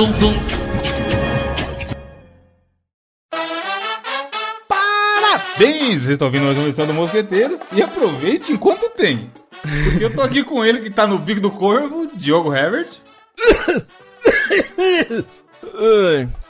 tum, tum. Parabéns! Vocês estão ouvindo mais uma edição do Mosqueteiros e aproveite enquanto tem. Porque eu tô aqui com ele que tá no bico do corvo, Diogo Herbert.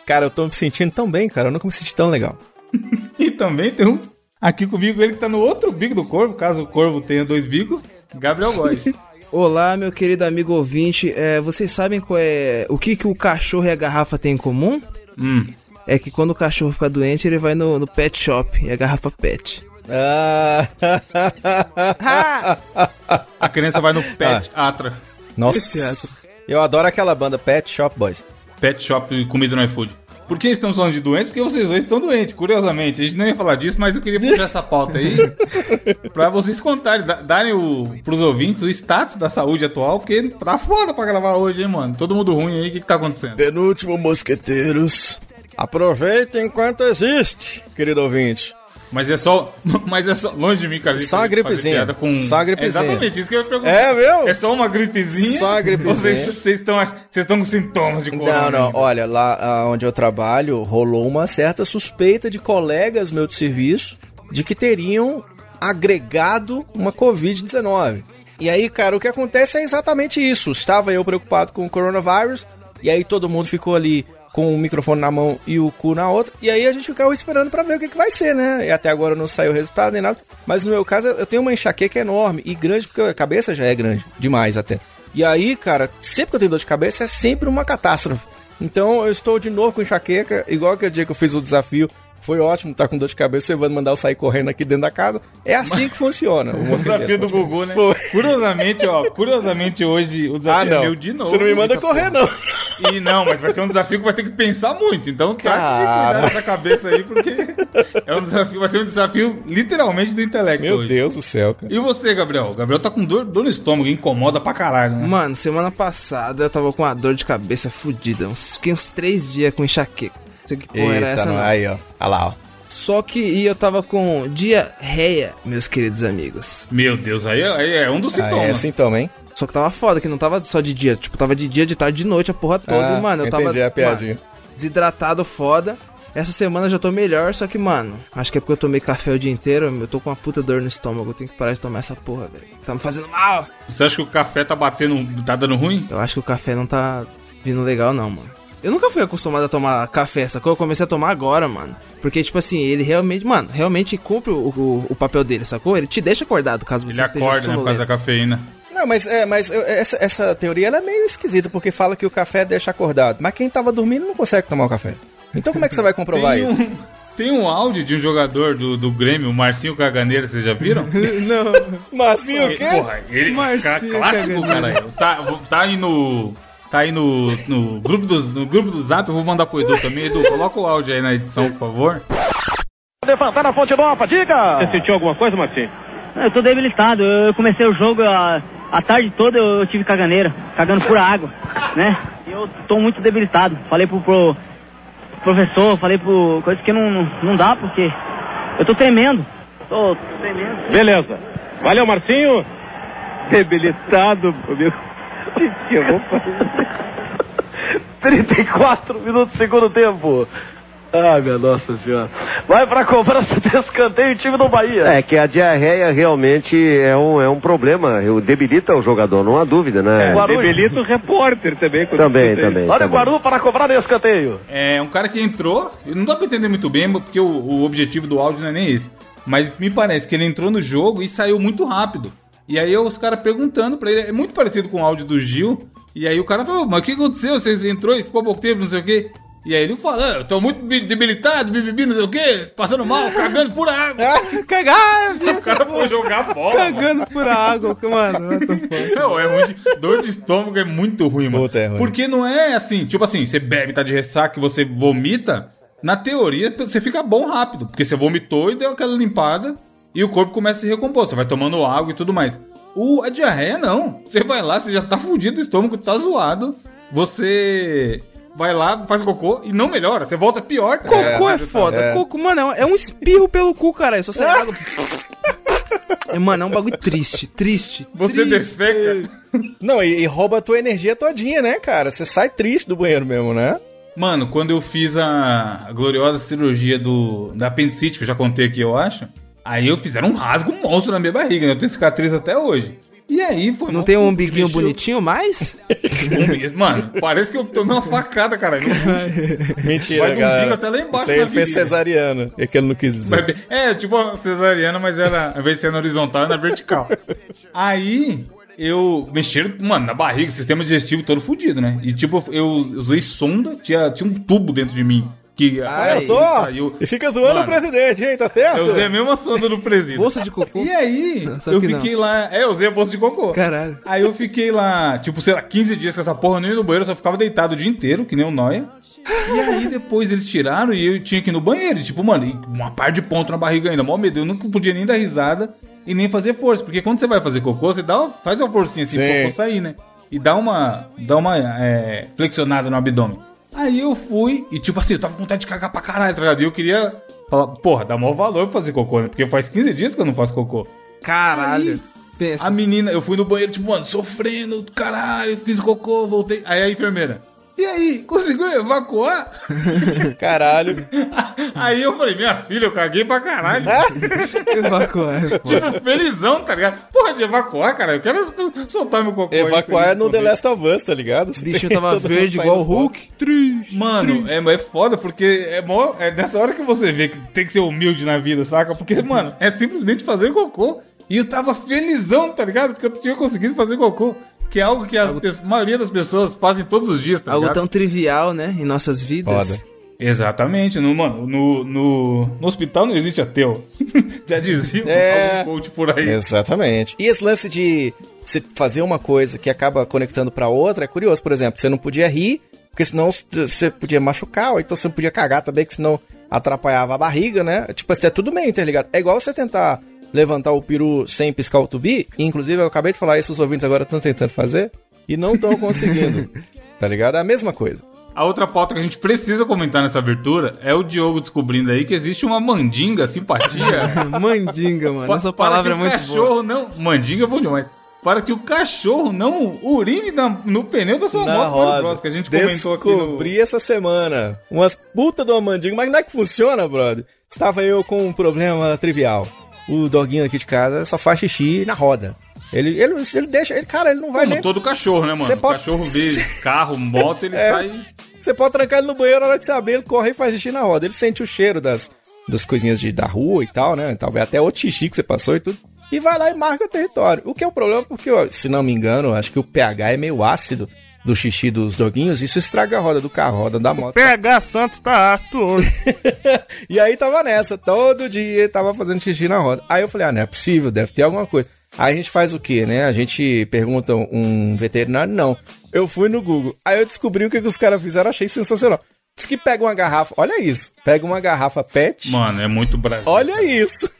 Cara, eu tô me sentindo tão bem, cara. Eu nunca me senti tão legal. E também tem um aqui comigo, ele que tá no outro bico do corvo, caso o corvo tenha dois bicos, Gabriel Góes. Olá, meu querido amigo ouvinte. É, vocês sabem qual é o que, que o cachorro e a garrafa têm em comum? hum. É que quando o cachorro fica doente, ele vai no, no pet shop e a garrafa pet. Ah. A criança vai no Pet Atra. Nossa. Eu adoro aquela banda Pet Shop Boys. Pet Shop e comida no iFood. Por que estamos falando de doentes? Porque vocês dois estão doentes, curiosamente. A gente não ia falar disso, mas eu queria puxar essa pauta aí pra vocês contarem, da- darem o, pros ouvintes o status da saúde atual, porque tá foda pra gravar hoje, hein, mano? Todo mundo ruim aí, o que, que tá acontecendo? Penúltimo Mosqueteiros. Aproveite enquanto existe, querido ouvinte. Mas é só. Mas é só. Longe de mim, cara. Só uma gripezinha. Com... Só uma gripezinha. É exatamente isso que eu ia perguntar. É, viu? É só uma gripezinha? Só uma gripezinha. Vocês estão com sintomas de corona? Não, não, olha, lá ah, onde eu trabalho, rolou uma certa suspeita de colegas meus de serviço de que teriam agregado uma Covid-19. E aí, cara, o que acontece é exatamente isso. Estava eu preocupado com o coronavírus, e aí todo mundo ficou ali com o microfone na mão e o cu na outra, e aí a gente ficava esperando pra ver o que, que vai ser, né? E até agora não saiu o resultado nem nada. Mas no meu caso, eu tenho uma enxaqueca enorme e grande, porque a cabeça já é grande, demais até. E aí, cara, sempre que eu tenho dor de cabeça é sempre uma catástrofe. Então eu estou de novo com enxaqueca, igual aquele dia que eu fiz o desafio. Foi ótimo estar com dor de cabeça, o Evandro mandar eu sair correndo aqui dentro da casa. É assim que funciona. O desafio do Gugu, né? Foi. Curiosamente, ó, curiosamente hoje o Ah, desafio é não. meu de novo. Você não me manda correr, não. E não, mas vai ser um desafio que vai ter que pensar muito. Então trate de cuidar dessa cabeça aí, porque é um desafio, vai ser um desafio literalmente do intelecto Meu hoje. Deus do céu, cara. E você, Gabriel? Gabriel tá com dor, dor no estômago, incomoda pra caralho, né? Mano, semana passada eu tava com uma dor de cabeça fodida. Fiquei uns três dias com enxaqueca. Não sei que porra era essa, não. não. aí, ó. Olha lá, ó. Só que e eu tava com diarreia, meus queridos amigos. Meu Deus, aí, é- aí é um dos Aí é sintomas. sintoma, hein? Só que tava foda, que não tava só de dia. Tipo, tava de dia, de tarde, de noite, a porra toda. Ah, e, mano, eu tava. entendi a piadinha. mano, desidratado foda. Essa semana eu já tô melhor, só que, mano, acho que é porque eu tomei café o dia inteiro. Eu tô com uma puta dor no estômago. Eu tenho que parar de tomar essa porra, velho. Tá me fazendo mal. Você acha que o café tá batendo, tá dando ruim? Eu acho que o café não tá vindo legal, não, mano. Eu nunca fui acostumado a tomar café, sacou? Eu comecei a tomar agora, mano. Porque, tipo assim, ele realmente, mano, realmente cumpre o, o, o papel dele, sacou? Ele te deixa acordado caso você Ele esteja acorda, né, por causa da cafeína. Não, mas, é, mas eu- essa, essa teoria ela é meio esquisita, porque fala que o café deixa acordado. Mas quem tava dormindo não consegue tomar o café. Então como é que você vai comprovar Tem isso? um, tem um áudio de um jogador do, do Grêmio, o Marcinho Caganeira, vocês já viram? Marcinho, Ele- Porra, ele Marcinho cara clássico, Caganeira. cara. Tá, tá aí no. Tá aí no, no, grupo do, no grupo do Zap, eu vou mandar pro Edu também. Edu, coloca o áudio aí na edição, por favor. Levantar na fonte nova, diga! Você sentiu alguma coisa, Marcinho? Eu tô debilitado. Eu comecei o jogo a, a tarde toda eu tive caganeira, cagando por água, né? E eu tô muito debilitado. Falei pro, pro professor, falei pro coisa que não, não, dá porque eu tô tremendo. Tô tremendo. Beleza. Valeu, Marcinho. Debilitado, meu. O que que eu vou fazer? 34 minutos do segundo tempo. Ai, minha Nossa Senhora. Vai pra cobrança de escanteio o time do Bahia. É que a diarreia realmente é um, é um problema. Eu- Debilita o jogador, não há dúvida, né? Guarulhos. Debilita o repórter também. Também, também. Olha o também. Guaru para cobrar no escanteio. É um cara que entrou, e não dá pra entender muito bem, porque o, o objetivo do áudio não é nem esse. Mas me parece que ele entrou no jogo e saiu muito rápido. E aí os caras perguntando pra ele, é muito parecido com o áudio do Gil. E aí o cara falou, mas o que aconteceu? Você entrou e ficou pouco tempo, não sei o quê. E aí ele fala, "Ah, eu tô muito bi- debilitado, bibibi, não sei o quê, passando mal, cagando por água. Cagar, o cara foi jogar bola. mano. cagando por água, mano. what the fuck? Não, é ruim. de- Dor de estômago é muito ruim, mano. Puta, é ruim. Porque não é assim, tipo assim, você bebe, tá de ressaca e você vomita. Na teoria, você fica bom rápido. Porque você vomitou e deu aquela limpada e o corpo começa a se recompor. Você vai tomando água e tudo mais. O, a diarreia, não. Você vai lá, você já tá fudido, o estômago tá zoado. Você vai lá, faz cocô e não melhora. Você volta pior. tá? Cocô é, Você tá- foda. é. Cocô, mano, é um- é um espirro pelo cu, cara. É só você água. É, mano, é um bagulho triste, triste. Você triste. defeca. Não, e, e rouba a tua energia todinha, né, cara? Você sai triste do banheiro mesmo, né? Mano, quando eu fiz a, a gloriosa cirurgia do da apendicite, que eu já contei aqui, eu acho, aí eu fizeram um rasgo monstro na minha barriga, né? Eu tenho cicatriz até hoje. E aí foi Não tem um umbiguinho mexeu- bonitinho mais? Mano, parece que eu tomei uma facada, cara. Mentira, Vai do galera. umbigo até lá embaixo Isso aí ele fez cesariana. É que ele não quis dizer. É, tipo cesariana, mas era, ao invés de ser na horizontal, era na vertical. Aí, eu mexeram, mano, na barriga, sistema digestivo todo fudido, né? E tipo, eu usei sonda, tinha, tinha um tubo dentro de mim. Que Ai, Eu tô, ó, saiu. e fica zoando Mano, o presidente, hein? Tá certo? Eu usei a mesma sonda do presídio. Bolsa de cocô? E aí, Só eu que não. fiquei lá. É, eu usei a bolsa de cocô. Caralho. Aí eu fiquei lá, tipo, sei lá, 15 dias com essa porra, eu não ia no banheiro, eu só ficava deitado o dia inteiro, que nem um noia. E aí depois eles tiraram e eu tinha que ir no banheiro. Tipo, mano, uma par de ponto na barriga ainda, mó medo. Eu nunca podia nem dar risada e nem fazer força. Porque quando você vai fazer cocô, você dá, faz uma forcinha assim Sim. pro cocô sair, né? E dá uma, dá uma é, flexionada no abdômen. Aí eu fui e, tipo assim, eu tava com vontade de cagar pra caralho, tá ligado? E eu queria falar, porra, dá maior valor pra fazer cocô, né? Porque faz 15 dias que eu não faço cocô. Caralho. Aí, Pensa. A menina, eu fui no banheiro, tipo, mano, sofrendo, caralho, fiz cocô, voltei. Aí a enfermeira, e aí, conseguiu evacuar? Caralho. aí eu falei, minha filha, eu caguei pra caralho. Evacuar. pô. tipo, felizão, tá ligado? Porra, de evacuar, cara, eu quero soltar meu cocô. aí, Evacuar feliz, no por The. Last of Us, tá ligado? O bichinho tava verde igual o. Hulk. Triste. Mano, é, é foda porque é, mó, é nessa hora que você vê que tem que ser humilde na vida, saca? Porque, mano, é simplesmente fazer cocô. E eu tava felizão, tá ligado? Porque eu tinha conseguido fazer cocô. Que é algo que a pe- maioria das pessoas fazem todos os dias, tá Algo ligado? tão trivial, né? Em nossas vidas. Foda. Exatamente, no, mano, no, no, no hospital não existe ateu. Já dizia É. algum coach por aí. Exatamente. E esse lance de você fazer uma coisa que acaba conectando pra outra é curioso. Por exemplo, você não podia rir, porque senão você podia machucar, ou então você não podia cagar também, que senão atrapalhava a barriga, né? Tipo assim, é tudo meio interligado. É igual você tentar levantar o peru sem piscar o tubi, inclusive eu acabei de falar isso, os ouvintes agora estão tentando fazer, e não estão conseguindo. tá ligado? É a mesma coisa. A outra pauta que a gente precisa comentar nessa abertura é o Diogo descobrindo aí que existe uma mandinga, simpatia. Mandinga, mano. Essa palavra é que o muito cachorro não. Mandinga é bom demais. Para que o cachorro não urine na- no pneu da sua Na moto roda. motocross, que a gente comentou aqui no. Descobri essa semana. Umas puta de uma mandinga. Mas não é que funciona, brother. Estava eu com um problema trivial. O doguinho aqui de casa só faz xixi na roda. Ele, ele, ele deixa... Ele, cara, ele não vai Como nem... todo cachorro, né, mano? Pode- cachorro vê carro, moto, ele É. sai. Você pode trancar ele no banheiro, na hora de saber, ele corre e faz xixi na roda. Ele sente o cheiro das, das coisinhas de, da rua e tal, né? Talvez até outro xixi que você passou e tudo. E vai lá e marca o território. O que é o problema, porque, ó, se não me engano, acho que o pH é meio ácido do xixi dos doguinhos. Isso estraga a roda do carro, a roda da moto. PH Santos tá ácido hoje. E aí tava nessa, todo dia tava fazendo xixi na roda. Aí eu falei, ah, não é possível, deve ter alguma coisa. Aí a gente faz o quê, né? A gente pergunta um veterinário? Não. Eu fui no Google. Aí eu descobri o que, que os caras fizeram, achei sensacional. Diz que pega uma garrafa, olha isso. Pega uma garrafa PET, Mano, é muito Brasil. olha isso.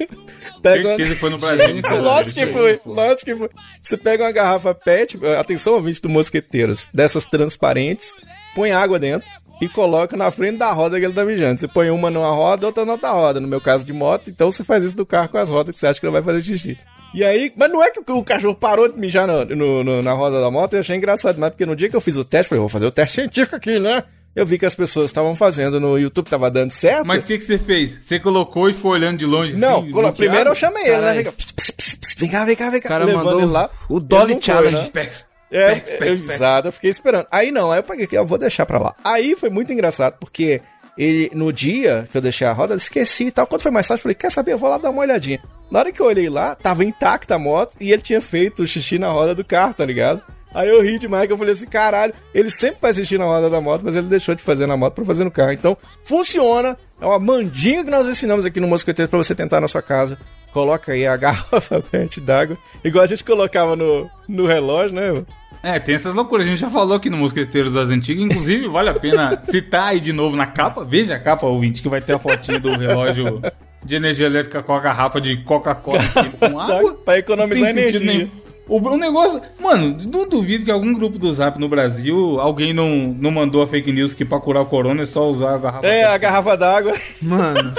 Pega uma... Certeza que foi no Brasil. Lógico que foi, lógico que foi. Você pega uma garrafa PET, atenção ouvinte do Mosqueteiros, dessas transparentes, põe água dentro e coloca na frente da roda que ele tá mijando. Você põe uma numa roda, outra na outra roda. No meu caso de moto, então você faz isso do carro com as rodas que você acha que ele vai fazer xixi. E aí, mas não é que o cachorro parou de mijar no, no- no- na roda da moto, eu achei engraçado, mas porque no dia que eu fiz o teste, eu falei, vou fazer o teste científico aqui, né? Eu vi que as pessoas estavam fazendo no YouTube, tava dando certo. Mas o que, que você fez? Você colocou e ficou olhando de longe? Não, assim, colo- primeiro eu chamei ele, né? Vem cá, pss, pss, pss, pss, vem cá, vem cá, vem cá. O cara Levando mandou ele lá. o Dolly não foi, Challenge. né? Specs. É, Specs, specs, specs. exato, eu fiquei esperando. Aí não, aí eu paguei aqui, eu vou deixar pra lá. Aí foi muito engraçado, porque ele, no dia que eu deixei a roda, eu esqueci e tal. Quando foi mais tarde, eu falei, quer saber, eu vou lá dar uma olhadinha. Na hora que eu olhei lá, tava intacta a moto e ele tinha feito o xixi na roda do carro, tá ligado? Aí eu ri demais, que eu falei assim, caralho, ele sempre faz xixi na roda da moto, mas ele deixou de fazer na moto pra fazer no carro. Então, funciona, é uma mandinga que nós ensinamos aqui no Mosqueteiro pra você tentar na sua casa. Coloca aí a garrafa PET d'água, igual a gente colocava no, no relógio, né? É, tem essas loucuras. A gente já falou aqui no Mosqueteiros das Antigas. Inclusive, vale a pena citar aí de novo na capa. Veja a capa, ouvinte, que vai ter a fotinha do relógio de energia elétrica com a garrafa de Coca-Cola com água. Pra economizar energia. nenhum. O, o negócio. Mano, não duvido que algum grupo do Zap no Brasil, alguém não, não mandou a fake news que pra curar o corona é só usar a garrafa. É, a garrafa d'água. Mano,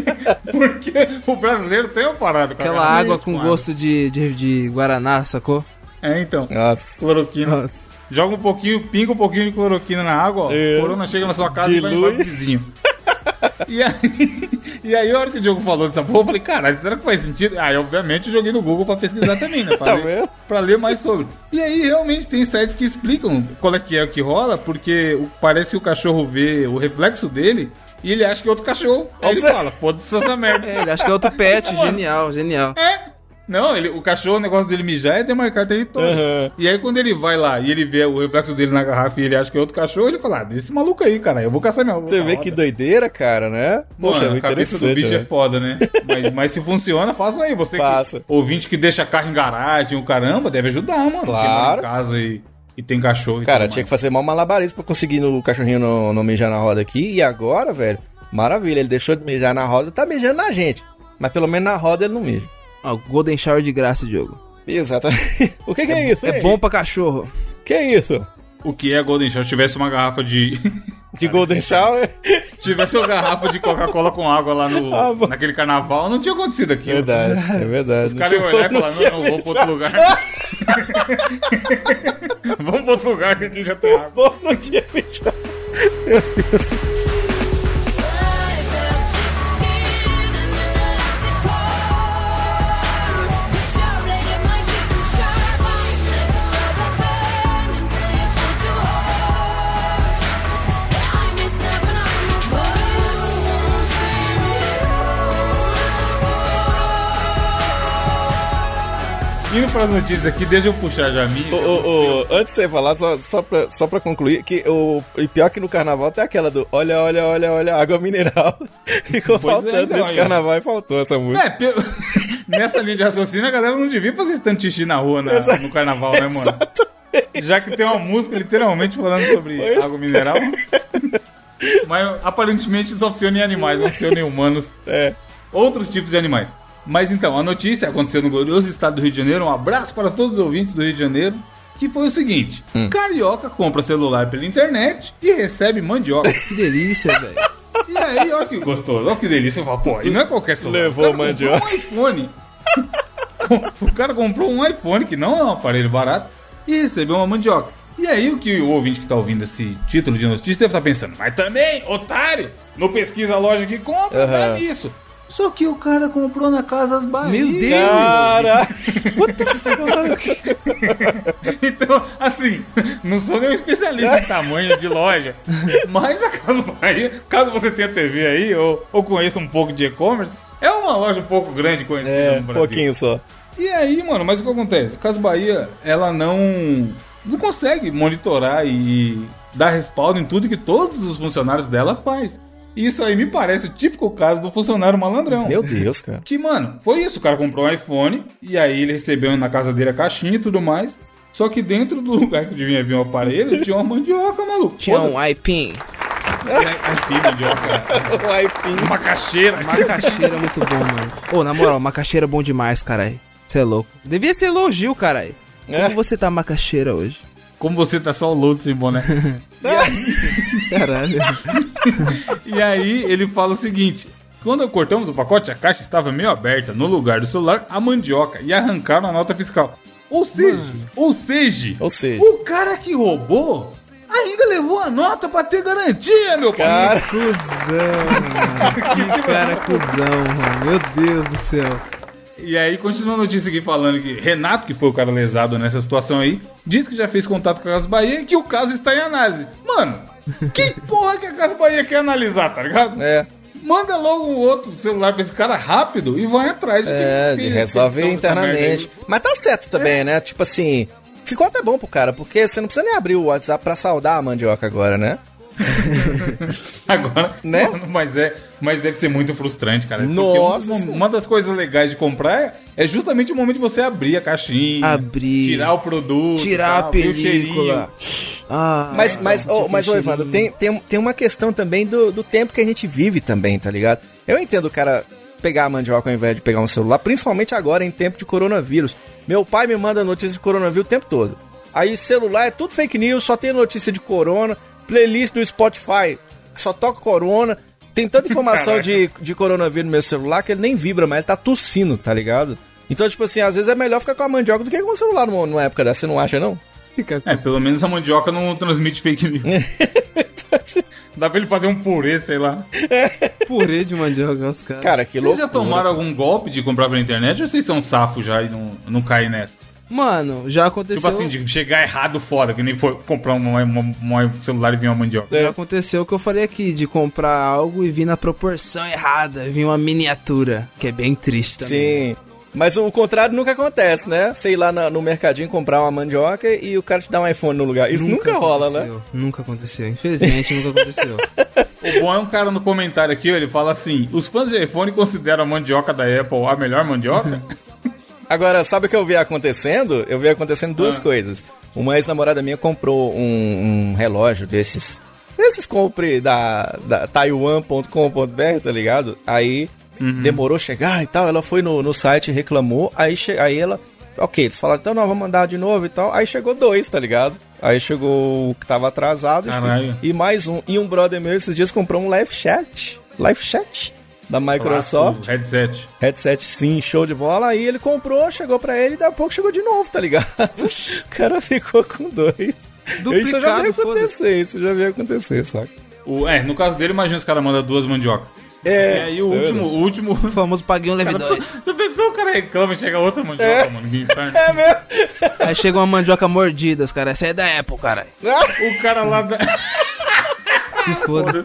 Porque o brasileiro tem uma parada com a aquela água com gosto de, de, de Guaraná, sacou? É, então. Nossa. Cloroquina. Nossa. Joga um pouquinho, pinga um pouquinho de cloroquina na água, ó. É. O corona chega na sua casa e vai Dilui. embora pro vizinho. E aí, e aí, a hora que o Diogo falou dessa porra, eu falei, caralho, será que faz sentido? Aí, obviamente, eu joguei no Google pra pesquisar também, né? Pra, Tá ler, pra ler mais sobre. E aí, realmente, tem sites que explicam qual é que é o que rola, porque parece que o cachorro vê o reflexo dele e ele acha que é outro cachorro. Aí ele fala, foda-se essa merda. É, ele acha que é outro pet, genial, genial. É. Não, ele, o cachorro, o negócio dele mijar é demarcar território. Aham. E aí, quando ele vai lá e ele vê o reflexo dele na garrafa e ele acha que é outro cachorro, ele fala: ah, desse maluco aí, cara, eu vou caçar minha Você vê que doideira, cara, né? Mano, é a cabeça do bicho é né? foda, né? mas, mas se funciona, faça aí. Você Faça. que, ouvinte que deixa carro em garagem, o caramba, deve ajudar, mano. Mora Claro. em casa e, e tem cachorro. Cara, tinha que mais. fazer mal malabarismo pra conseguir o cachorrinho não, não mijar na roda aqui. E agora, velho, maravilha. Ele deixou de mijar na roda, tá mijando na gente. Mas pelo menos na roda ele não mija. Ó, Golden Shower de graça, Diogo. Exatamente. o que, que é isso? É hein? bom pra cachorro. Que é isso? O que é Golden Shower? Se tivesse uma garrafa de. De Golden Shower? tivesse uma garrafa de Coca-Cola com água lá no, Ah, naquele carnaval, não tinha acontecido aquilo. verdade, é verdade. Os caras iam olhar e falar, não, não, vou pra outro lugar. Vamos pra outro lugar que aqui já tem água. Não tinha mijado. Meu Deus. Indo pras notícias aqui, deixa eu puxar já a minha. Antes de você falar, só, só, pra, só pra concluir, que o e pior que no carnaval tem aquela do olha, olha, olha, olha, água mineral. Ficou Pois é, faltando então, nesse aí, ó. carnaval e faltou essa música. É, nessa linha de raciocínio, a galera não devia fazer esse tanto xixi na rua na- no carnaval, né, mano? Já que tem uma música literalmente falando sobre Pois. água mineral. Mas aparentemente só funciona em animais, não funciona em humanos. É. Outros tipos de animais. Mas então, a notícia aconteceu no glorioso estado do Rio de Janeiro. Um abraço para todos os ouvintes do Rio de Janeiro. Que foi o seguinte: Carioca compra celular pela internet e recebe mandioca. Que delícia, velho. E aí, olha que gostoso, olha que delícia. Eu falo, pô, e não é qualquer celular. Levou o cara mandioca. comprou um iPhone. o cara comprou um iPhone, que não é um aparelho barato, e recebeu uma mandioca. E aí, o que o ouvinte que tá ouvindo esse título de notícia deve estar pensando, mas também, otário, no pesquisa a loja que compra, tá Aham. nisso. Só que o cara comprou na Casas Bahia. Meu Deus! Cara, Então, assim, não sou nenhum especialista em tamanho de loja, mas a Casa Bahia, caso você tenha TV aí ou, ou conheça um pouco de e-commerce, é uma loja um pouco grande conhecida é, no um Brasil. pouquinho só. E aí, mano, mas o que acontece? Casa Bahia, ela não não consegue monitorar e dar respaldo em tudo que todos os funcionários dela faz. Isso aí me parece o típico caso do funcionário malandrão. Meu Deus, cara. Que, mano, foi isso. O cara comprou um iPhone e aí ele recebeu na casa dele a caixinha e tudo mais. Só que dentro do lugar que devia vir o aparelho, tinha uma mandioca, maluco. Tinha Foda-se. um iPin. Ai, mandioca. O aipim. Uma caixeira. Macaxeira é muito bom, mano. Ô, na moral, macaxeira é bom demais, caralho. Você é louco. Devia ser elogio, caralho. Como É. você tá macaxeira hoje? Como você tá só o load sem boné. Caralho. E aí ele fala o seguinte: quando cortamos o pacote, a caixa estava meio aberta no lugar do celular, a mandioca, e arrancaram a nota fiscal. Ou seja, ou seja, Ou seja. o cara que roubou ainda levou a nota pra ter garantia, meu Cara, Cusão, mano. Que cara cuzão, mano. Meu Deus do céu. E aí continua a notícia aqui falando que Renato, que foi o cara lesado nessa situação aí, diz que já fez contato com a Casa Bahia e que o caso está em análise. Mano, que porra que a Casa Bahia quer analisar, tá ligado? é. Manda logo um outro celular pra esse cara rápido e vai atrás de É, quem fez resolve internamente. Mas tá certo também, né? Tipo assim, ficou até bom pro cara, porque você não precisa nem abrir o WhatsApp pra saudar a mandioca agora, né? Agora, Né? Mano, mas é, mas deve ser muito frustrante, cara. Porque Nossa um- Senhora. uma das coisas legais de comprar é, é justamente o momento de você abrir a caixinha, Abrir. tirar o produto, Tirar a tal, o película. Ah, Mas, mas, então, ô, mas ô, Evandro, tem, tem, tem uma questão também do, do tempo que a gente vive também, tá ligado? Eu entendo o cara pegar a mandioca ao invés de pegar um celular, principalmente agora em tempo de coronavírus. Meu pai me manda notícia de coronavírus o tempo todo. Aí celular é tudo fake news, só tem notícia de corona, playlist do Spotify só toca corona. Tem tanta informação de, de coronavírus no meu celular que ele nem vibra, mas ele tá tossindo, tá ligado? Então, tipo assim, às vezes é melhor ficar com a mandioca do que com o celular numa, numa época dessa, você não acha, não? É, pelo menos a mandioca não transmite fake news. Dá pra ele fazer um purê, sei lá. Purê de mandioca, os caras. Cara, que Vocês loucura. já tomaram algum golpe de comprar pela internet ou vocês são safos já e não, não caem nessa? Mano, já aconteceu. Tipo assim, de chegar errado fora, que nem foi comprar um, um- um celular e vir uma mandioca. Já aconteceu o que eu falei aqui, de comprar algo e vir na proporção errada, vir uma miniatura, que é bem triste também. Sim. Mas o contrário nunca acontece, né? Sei lá na- no mercadinho comprar uma mandioca e o cara te dá um iPhone no lugar. Isso nunca, rola, né? Nunca aconteceu, infelizmente nunca aconteceu. O bom é um cara no comentário aqui, ó, ele fala assim: os fãs de iPhone consideram a mandioca da Apple a melhor mandioca? Agora, sabe o que eu vi acontecendo? Eu vi acontecendo duas Ah. coisas. Uma ex-namorada minha comprou um, um relógio desses. Desses compre da, da taiwan.com.br, tá ligado? Aí demorou chegar e tal. Ela foi no, no site, reclamou. Aí, aí ela. Ok, eles falaram, então não, vamos mandar de novo e tal. Aí chegou dois, tá ligado? Aí chegou o que tava atrasado. Caralho. E mais um. E um brother meu esses dias comprou um Live Chat. Live Chat. Da Microsoft. Headset. Headset sim, show de bola. Aí ele comprou, chegou pra ele e daqui a pouco chegou de novo, tá ligado? o cara ficou com dois. isso eu já Duplicado, acontecer, isso já vi acontecer, saca? O, é, no caso dele, imagina os caras mandam duas mandiocas. É, E aí o último, o último. O famoso paguei um leve Cara, dois. Já pensou o cara reclama e chega outra mandioca, É. mano? Que inferno. É mesmo? Aí chega uma mandioca mordida, os caras. Essa é da Apple, cara. O cara lá da. Se foda.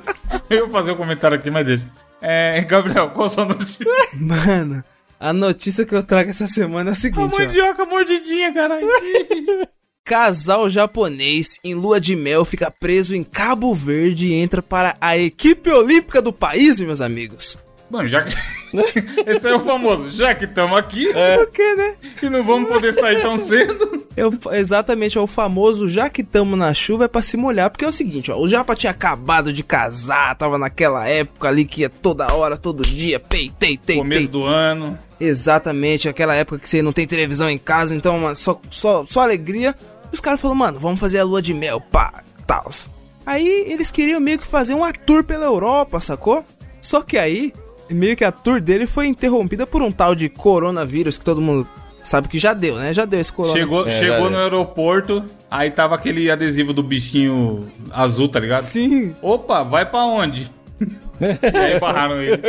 Eu ia fazer um comentário aqui, mas deixa. É, Gabriel, qual a sua notícia? Mano, a notícia que eu trago essa semana é A seguinte, ó. mandioca mordidinha, caralho. Casal japonês em lua de mel fica preso em Cabo Verde e entra para a equipe olímpica do país, meus amigos. Mano, já que. Esse é o famoso. Já que estamos aqui, Por quê, né? e não vamos poder sair tão cedo. É o- exatamente, é o famoso já que tamo na chuva é pra se molhar. Porque é o seguinte, ó, o Japa tinha acabado de casar, tava naquela época ali que ia toda hora, todo dia, pei, tei, Começo tei. do ano. Exatamente, aquela época que você não tem televisão em casa, então só, só, só alegria. E os caras falaram, mano, vamos fazer a lua de mel, pá, tal. Aí eles queriam meio que fazer uma tour pela Europa, sacou? Só que aí, meio que a tour dele foi interrompida por um tal de coronavírus que todo mundo sabe que já deu, né? Já deu esse corona. Chegou, É, chegou no aeroporto, aí tava aquele adesivo do bichinho azul, tá ligado? Sim. Opa, vai pra onde? e aí barraram ele.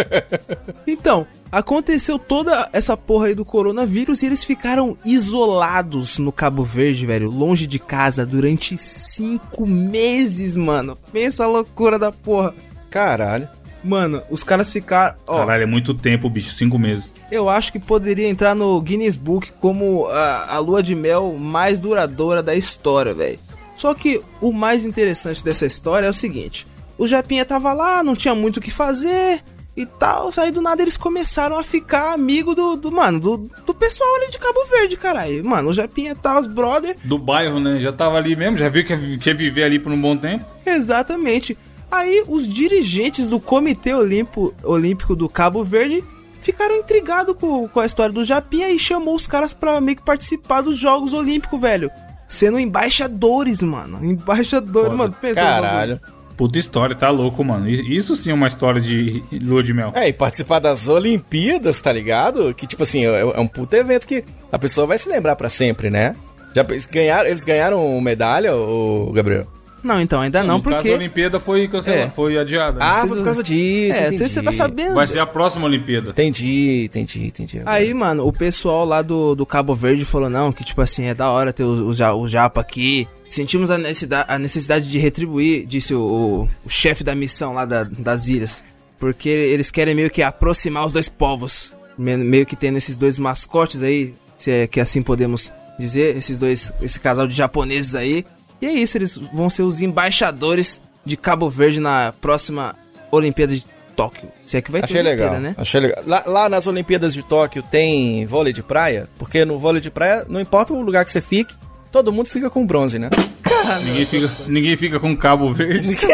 Então, aconteceu toda essa porra aí do coronavírus e eles ficaram isolados no Cabo Verde, velho, longe de casa durante cinco meses, mano. Pensa a loucura da porra. Caralho. Mano, os caras ficaram. Ó, Caralho, é muito tempo, bicho, cinco meses. eu acho que poderia entrar no Guinness Book como a, a lua de mel mais duradoura da história, velho. Só que o mais interessante dessa história é o seguinte: o Japinha tava lá, não tinha muito o que fazer e tal. Aí do nada eles começaram a ficar amigo do, do mano, do, do pessoal ali de Cabo Verde, caralho. Mano, o Japinha tá os brother, Do bairro, né? Já tava ali mesmo, já viu que ia- que ia viver ali por um bom tempo. Exatamente. Aí os dirigentes do Comitê Olimpo, Olímpico do Cabo Verde ficaram intrigados com, com a história do Japinha e chamou os caras pra meio que participar dos Jogos Olímpicos, velho. Sendo embaixadores, mano. Embaixadores, Foda. mano. Pensa Caralho. Puta história, tá louco, mano. Isso sim é uma história de lua de mel. É, e participar das Olimpíadas, tá ligado? Que, tipo assim, é, é um puta evento que a pessoa vai se lembrar pra sempre, né? Já eles ganharam, eles ganharam medalha, o Gabriel? Não, então, ainda não, no caso, a porque... Olimpíada foi cancelada, É. foi adiada. Ah, Vocês- por causa disso. É, não sei se você tá sabendo. Vai ser a próxima Olimpíada. Entendi, entendi, entendi. Aí, mano, o pessoal lá do, do Cabo Verde falou, não, que tipo assim, é da hora ter o, o, o Japa aqui. Sentimos a necessidade, a necessidade de retribuir, disse o, o, o chefe da missão lá da- das ilhas. Porque eles querem meio que aproximar os dois povos. Me- Meio que tendo esses dois mascotes aí, se é que assim podemos dizer, esses dois, esse casal de japoneses aí. E é isso, eles vão ser os embaixadores de Cabo Verde na próxima Olimpíada de Tóquio. Se é que vai Achei ter legal, Olimpíada, né? achei legal. Lá, lá nas Olimpíadas de Tóquio tem vôlei de praia? Porque no vôlei de praia, não importa o lugar que você fique, todo mundo fica com bronze, né? Ninguém fica, ninguém fica com cabo verde.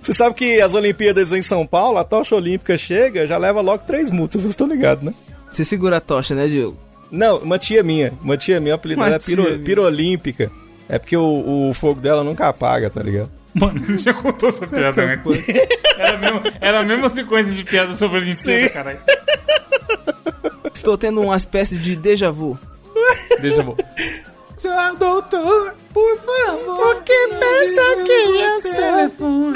Você sabe que as Olimpíadas em São Paulo, a tocha olímpica chega, já leva logo três multas, vocês estão ligados, né? Você segura a tocha, né, Diogo? Não, uma tia minha. Uma tia minha, o apelido Uma dela é piro, minha. pirolímpica. É porque o, o fogo dela nunca apaga, tá ligado? Mano, já contou essa piada, né? Era a mesma, era a mesma sequência de piada sobre a Olimpíada, caralho. Estou tendo uma espécie de déjà vu. Vou. Já, doutor, por favor. O que pensa que eu sou?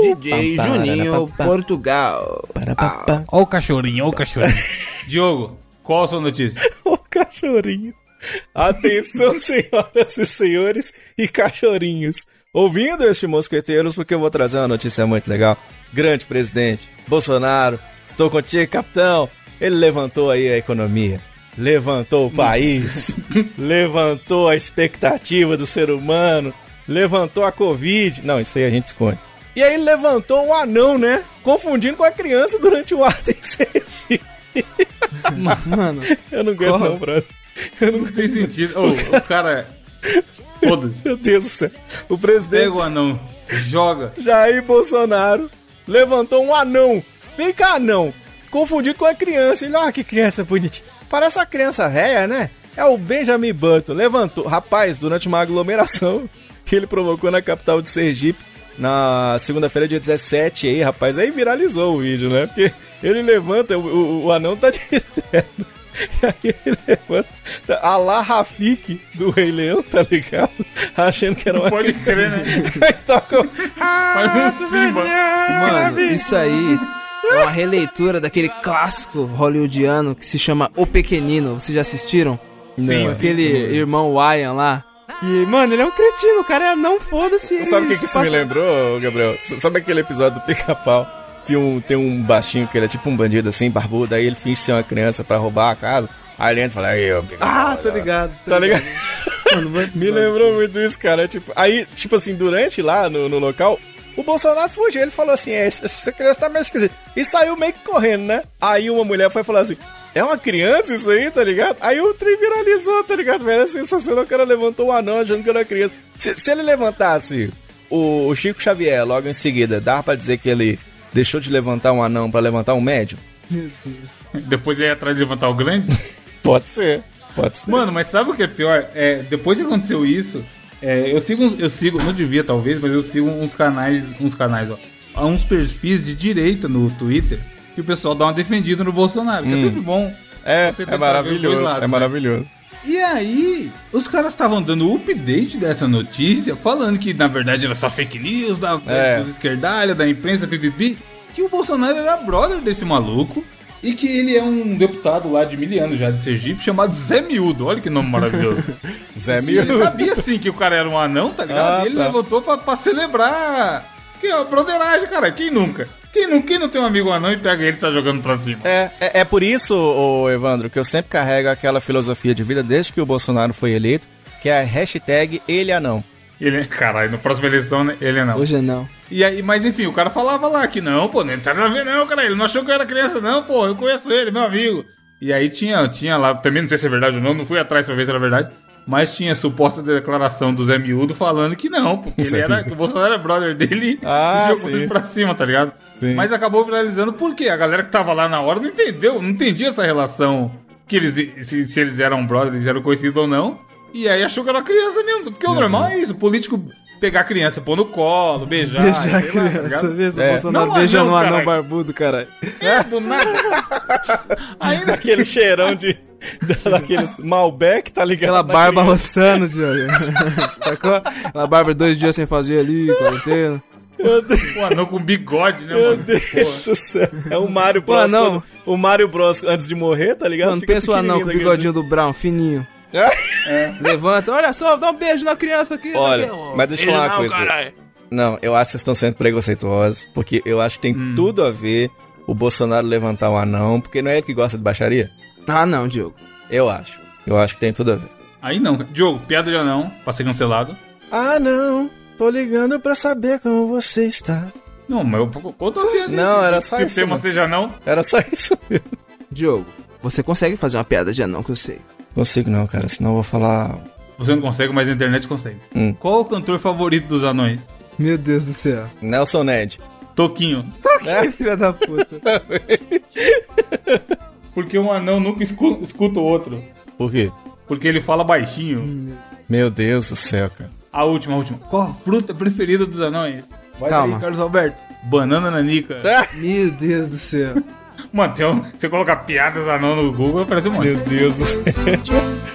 DJ Juninho, Portugal. Ó o cachorrinho, ó o cachorrinho. Diogo, qual a sua notícia? O cachorrinho. Atenção, senhoras e senhores e cachorrinhos. Ouvindo este mosqueteiros, porque eu vou trazer uma notícia muito legal. Grande presidente, Bolsonaro, estou contigo, capitão. Ele levantou aí a economia, levantou o país, levantou a expectativa do ser humano, levantou a Covid. Não, isso aí a gente esconde. E aí ele levantou um anão, né? Confundindo com a criança durante o ato em Sergipe. Mano, Eu não aguento não, brother. Eu não Não tem sentido. O cara. Foda-se. Meu Deus do céu. O presidente Pega o anão, joga. Jair Bolsonaro levantou um anão. Vem cá, anão. Confundido com a criança. Ele, ah, que criança bonitinha. Parece uma criança velha, né? É o Benjamin Button. Levantou. Rapaz, durante uma aglomeração que ele provocou na capital de Sergipe, na segunda-feira, dia 17, aí, rapaz, aí viralizou o vídeo, né? Porque ele levanta, o, o, o anão tá de terno. E aí ele levanta, tá, a lá Rafik do Rei Leão, tá ligado? Achando que era uma Pode crer, né? Aí toca. Faz um Simba. mano, isso aí é uma releitura daquele clássico hollywoodiano que se chama O Pequenino. Vocês já assistiram? Sim, aquele irmão Ryan lá. E, mano, ele é um cretino, o cara é não foda-se. ele Sabe o que, que isso me lembrou, Gabriel? Sabe aquele episódio do Pica-Pau? Tem um, tem um baixinho que ele é tipo um bandido assim, barbudo, aí ele finge ser uma criança pra roubar a casa. Aí ele entra e fala, aí, Pica-Pau. Ah, tô ligado. Tá ligado? Mano, vai- Me lembrou muito isso, cara. Tipo, aí, tipo assim, durante lá no, no local, o Bolsonaro fugiu. Ele falou assim: é, essa criança tá meio esquisita. E saiu meio que correndo, né? Aí uma mulher foi falar assim: é uma criança isso aí, tá ligado? Aí o trem viralizou, tá ligado? Velho, é sensacional. O cara levantou o anão achando que era criança. Se, se ele levantasse o, o Chico Xavier logo em seguida, dá pra dizer que ele deixou de levantar um anão pra levantar um médio? Depois ele ia atrás de levantar o grande. Pode ser. Pode ser. Mano, mas sabe o que é pior? É, depois que aconteceu isso, é, eu sigo uns, eu sigo, não devia talvez, mas eu sigo uns canais, uns canais, ó, uns perfis de direita no Twitter que o pessoal dá uma defendida no Bolsonaro, que é sempre bom. é, você é maravilhoso. dois lados, é maravilhoso. E aí, os caras estavam dando update dessa notícia, falando que na verdade era só fake news da, É. dos esquerdalhos, da imprensa, pipipi, que o Bolsonaro era brother desse maluco e que ele é um deputado lá de mil anos já de Sergipe chamado Zé Miúdo. Olha que nome maravilhoso. Zé Sim, Ele Miúdo. sabia sim que o cara era um anão, tá ligado? Ah, e ele tá. levantou pra, pra celebrar. Que é a broderagem, cara. Quem nunca? Quem não, quem não tem um amigo anão e pega ele e sai jogando pra cima? É, é, é por isso, ô, Evandro, que eu sempre carrego aquela filosofia de vida desde que o Bolsonaro foi eleito, que é a hashtag ele é não. Ele, caralho, na próxima eleição, né, ele é não. Hoje não. E aí, mas enfim, o cara falava lá que não, pô, não tem nada a ver não, cara. Ele não achou que eu era criança, não, pô. Eu conheço ele, meu amigo. E aí tinha, tinha lá, também não sei se é verdade ou não, não fui atrás pra ver se era verdade. Mas tinha a suposta declaração do Zé Miúdo falando que não, porque ele era, o Bolsonaro era brother dele Ah, e jogou sim. ele pra cima, tá ligado? Sim. Mas acabou viralizando porque a galera que tava lá na hora não entendeu, não entendia essa relação, que eles, se, se eles eram brothers, eles eram conhecidos ou não. E aí achou que era criança mesmo, porque o normal é isso, o político pegar a criança, pôr no colo, beijar, Beijar a lá, tá criança, ligado? mesmo. É. Bolsonaro Não, beijando anão, um anão barbudo, caralho. É, do nada. Ainda Aquele cheirão de. daqueles Malbec, tá ligado? Aquela barba criança. roçando, Diogo. Sacou? Aquela barba dois dias sem fazer ali, quarentena. Meu Deus, o anão com bigode, né, meu mano? Deus do céu. É o Mario Pô, Bros. não. quando- O Mario Bros. antes de morrer, tá ligado? Mano, Fica pensa o anão com o bigodinho do Brown, fininho. Daquele- Levanta, olha só, dá um beijo na criança aqui. Olha, mas deixa eu falar uma coisa. não, caralho. Não, eu acho que vocês estão sendo preconceituosos, porque eu acho que tem Hum. tudo a ver o Bolsonaro levantar um anão, porque não é ele que gosta de baixaria? Ah, não, Diogo. Eu acho. Eu acho que tem tudo a ver. Aí não. Diogo, piada de anão, pra ser cancelado. Ah, não. Tô ligando pra saber como você está. Não, mas eu conta a piada. Não, era só que isso, o tema mano. seja não. Era só isso mesmo. Diogo, você consegue fazer uma piada de anão que eu sei. Consigo não, cara, senão eu vou falar. Você não consegue, mas a internet consegue. Hum. Qual o cantor favorito dos anões? Meu Deus do céu. Nelson Ned. Toquinho. Que filha da puta. Porque um anão nunca escu- escuta o outro. Por quê? Porque ele fala baixinho. Meu Deus do céu, cara. A última, a última. Qual a fruta preferida dos anões? Vai Calma. daí, Carlos Alberto. Banana nanica. Meu Deus do céu. Mano, um, você colocar piadas anão no Google, aparece um monte. Meu Deus do céu.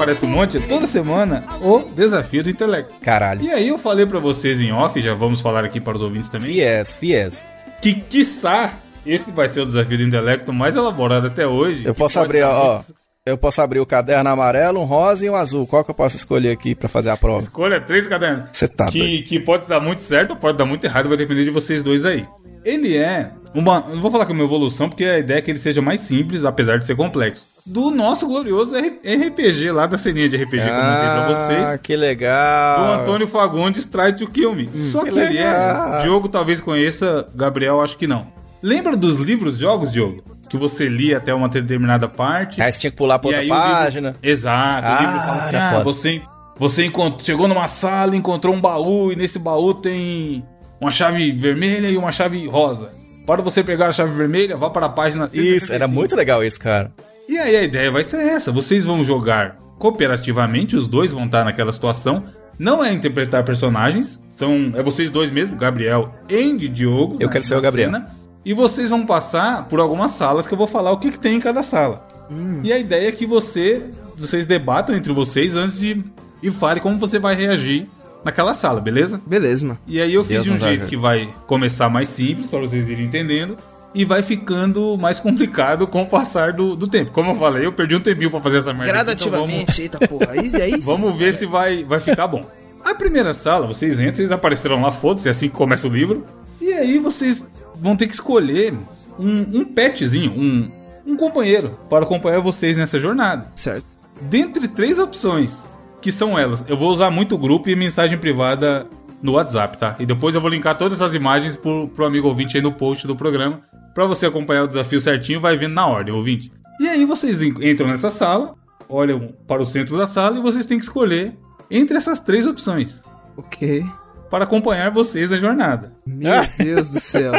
aparece um monte toda semana o desafio do intelecto. Caralho. E aí eu falei pra vocês em off, já vamos falar aqui para os ouvintes também, Fies, fies. que quiçá esse vai ser o desafio do intelecto mais elaborado até hoje. Eu posso abrir, ó. muito- Eu posso abrir o caderno amarelo, um rosa e um azul. Qual que eu posso escolher aqui pra fazer a prova? Escolha três cadernos. Você tá doido. que, que pode dar muito certo ou pode dar muito errado, vai depender de vocês dois aí. Ele é uma. Não vou falar que é uma evolução, porque a ideia é que ele seja mais simples, apesar de ser complexo. Do nosso glorioso RPG lá da ceninha de RPG que eu mandei pra vocês. Ah, que legal. Do Antônio Fagundes Try to Kill Me. Só que, que ele é. Diogo talvez conheça, Gabriel acho que não. Lembra dos livros jogos, Diogo? Que você lia até uma determinada parte. Aí você tinha que pular pra outra o livro- página. Exato. Ah, o livro fala assim: ah, você, você encont- chegou numa sala, encontrou um baú, e nesse baú tem uma chave vermelha e uma chave rosa. Para você pegar a chave vermelha, vá para a página Isso, 175. era muito legal isso, cara. E aí a ideia vai ser essa: vocês vão jogar cooperativamente, os dois vão estar naquela situação. Não é interpretar personagens, são é vocês dois mesmo, Gabriel e Diogo. Eu na- quero ser o Gabriel. cena. e vocês vão passar por algumas salas que eu vou falar o que, que tem em cada sala. Hum. E a ideia é que você, vocês debatam entre vocês antes de e fale como você vai reagir naquela sala, beleza? Beleza, mano. E aí eu fiz Deus de um jeito que vai começar mais simples para vocês irem entendendo e vai ficando mais complicado com o passar do, do tempo. Como eu falei, eu perdi um tempinho para fazer essa merda. aqui, então vamos- Gradativamente, eita porra. Isso aí sim. Vamos ver se vai, vai ficar bom. A primeira sala, vocês entram, vocês apareceram lá, foda-se, é assim que começa o livro. E aí vocês vão ter que escolher um, um petzinho, um, um companheiro, para acompanhar vocês nessa jornada. Certo. Dentre três opções, que são elas, eu vou usar muito grupo e mensagem privada no WhatsApp, tá? E depois eu vou linkar todas essas imagens pro, pro amigo ouvinte aí no post do programa, pra você acompanhar o desafio certinho, vai vendo na ordem, ouvinte. E aí vocês en- entram nessa sala, olham para o centro da sala e vocês têm que escolher entre essas três opções Ok. para acompanhar vocês na jornada. Meu Deus do céu.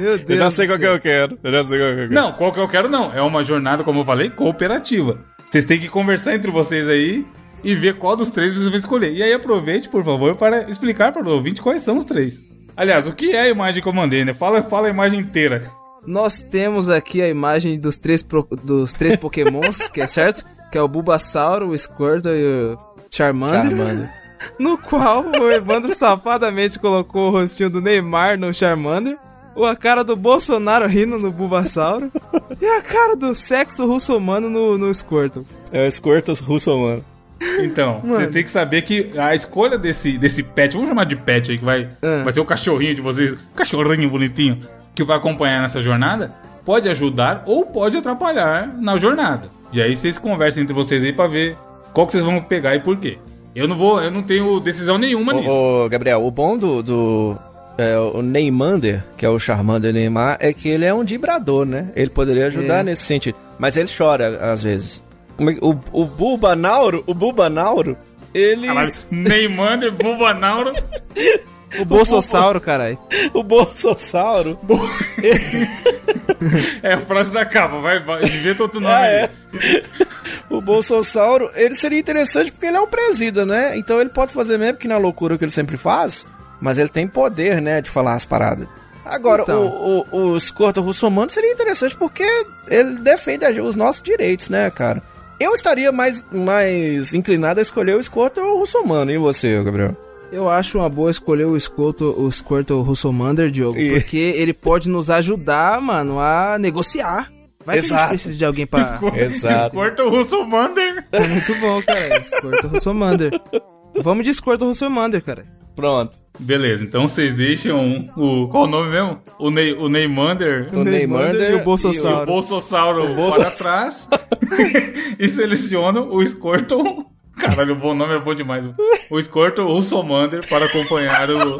Meu Deus Eu já sei qual que céu. eu quero. Eu já sei qual que eu quero. Não, qual que eu quero não. É uma jornada, como eu falei, cooperativa. Vocês têm que conversar entre vocês aí e ver qual dos três vocês vão escolher. E aí aproveite, por favor, para explicar para o ouvinte quais são os três. Aliás, o que é a imagem que eu mandei, né? Fala, fala a imagem inteira. Nós temos aqui a imagem dos três, pro- dos três pokémons, que é certo? Que é o Bulbasauro, o Squirtle e o Charmander. Charmander. No qual o Evandro safadamente colocou o rostinho do Neymar no Charmander. ou A cara do Bolsonaro rindo no Bulbasauro. e a cara do sexo russo-humano no, no Squirtle. É o Squirtle russo, mano. Então, vocês têm que saber que a escolha desse, desse pet, vamos chamar de pet aí, que vai, Ah. vai ser o cachorrinho de vocês, o cachorrinho bonitinho, que vai acompanhar nessa jornada, pode ajudar ou pode atrapalhar na jornada. E aí vocês conversam entre vocês aí pra ver qual que vocês vão pegar e por quê. Eu não vou, eu não tenho decisão nenhuma nisso. Ô, ô, Gabriel, o bom do, do é, o Neymander, que é o Charmander Neymar, é que ele é um vibrador, né? Ele poderia ajudar É. nesse sentido. Mas ele chora, às vezes. Como é que- O, o Bulbanauro, o Bulbanauro, ele... Caralho, Neymander, Bulbanauro. O Bolsossauro, caralho. O Bolsossauro... É a frase da capa, vai, vai inventa outro nome Ah, aí. é. O Bolsossauro, ele seria interessante porque ele é um presida, né? Então ele pode fazer mesmo que na loucura que ele sempre faz, mas ele tem poder, né, de falar as paradas. Agora, Então. o, o, o Squirtle Russomano seria interessante porque ele defende os nossos direitos, né, cara? Eu estaria mais, mais inclinado a escolher o Squirtle Russomano. E você, Gabriel? Eu acho uma boa escolher o Squirtle, o Squirtle Russomander, Diogo, E- porque ele pode nos ajudar, mano, a negociar. Vai que a gente Exato. precisa de alguém pra... Exato. Corta o Russomonder. É muito bom, cara. Squirtle Russomander. Vamos de Squirtle Russomander, cara. Pronto. Beleza, então vocês deixam o. Qual o nome mesmo? O, Ney, o Neymander. O Neymander e o E o Bolsossauro. Bolsossauro para trás e selecionam o Squirtle. Caralho, o bom nome é bom demais. O Squirtle ou o Somander para acompanhar o-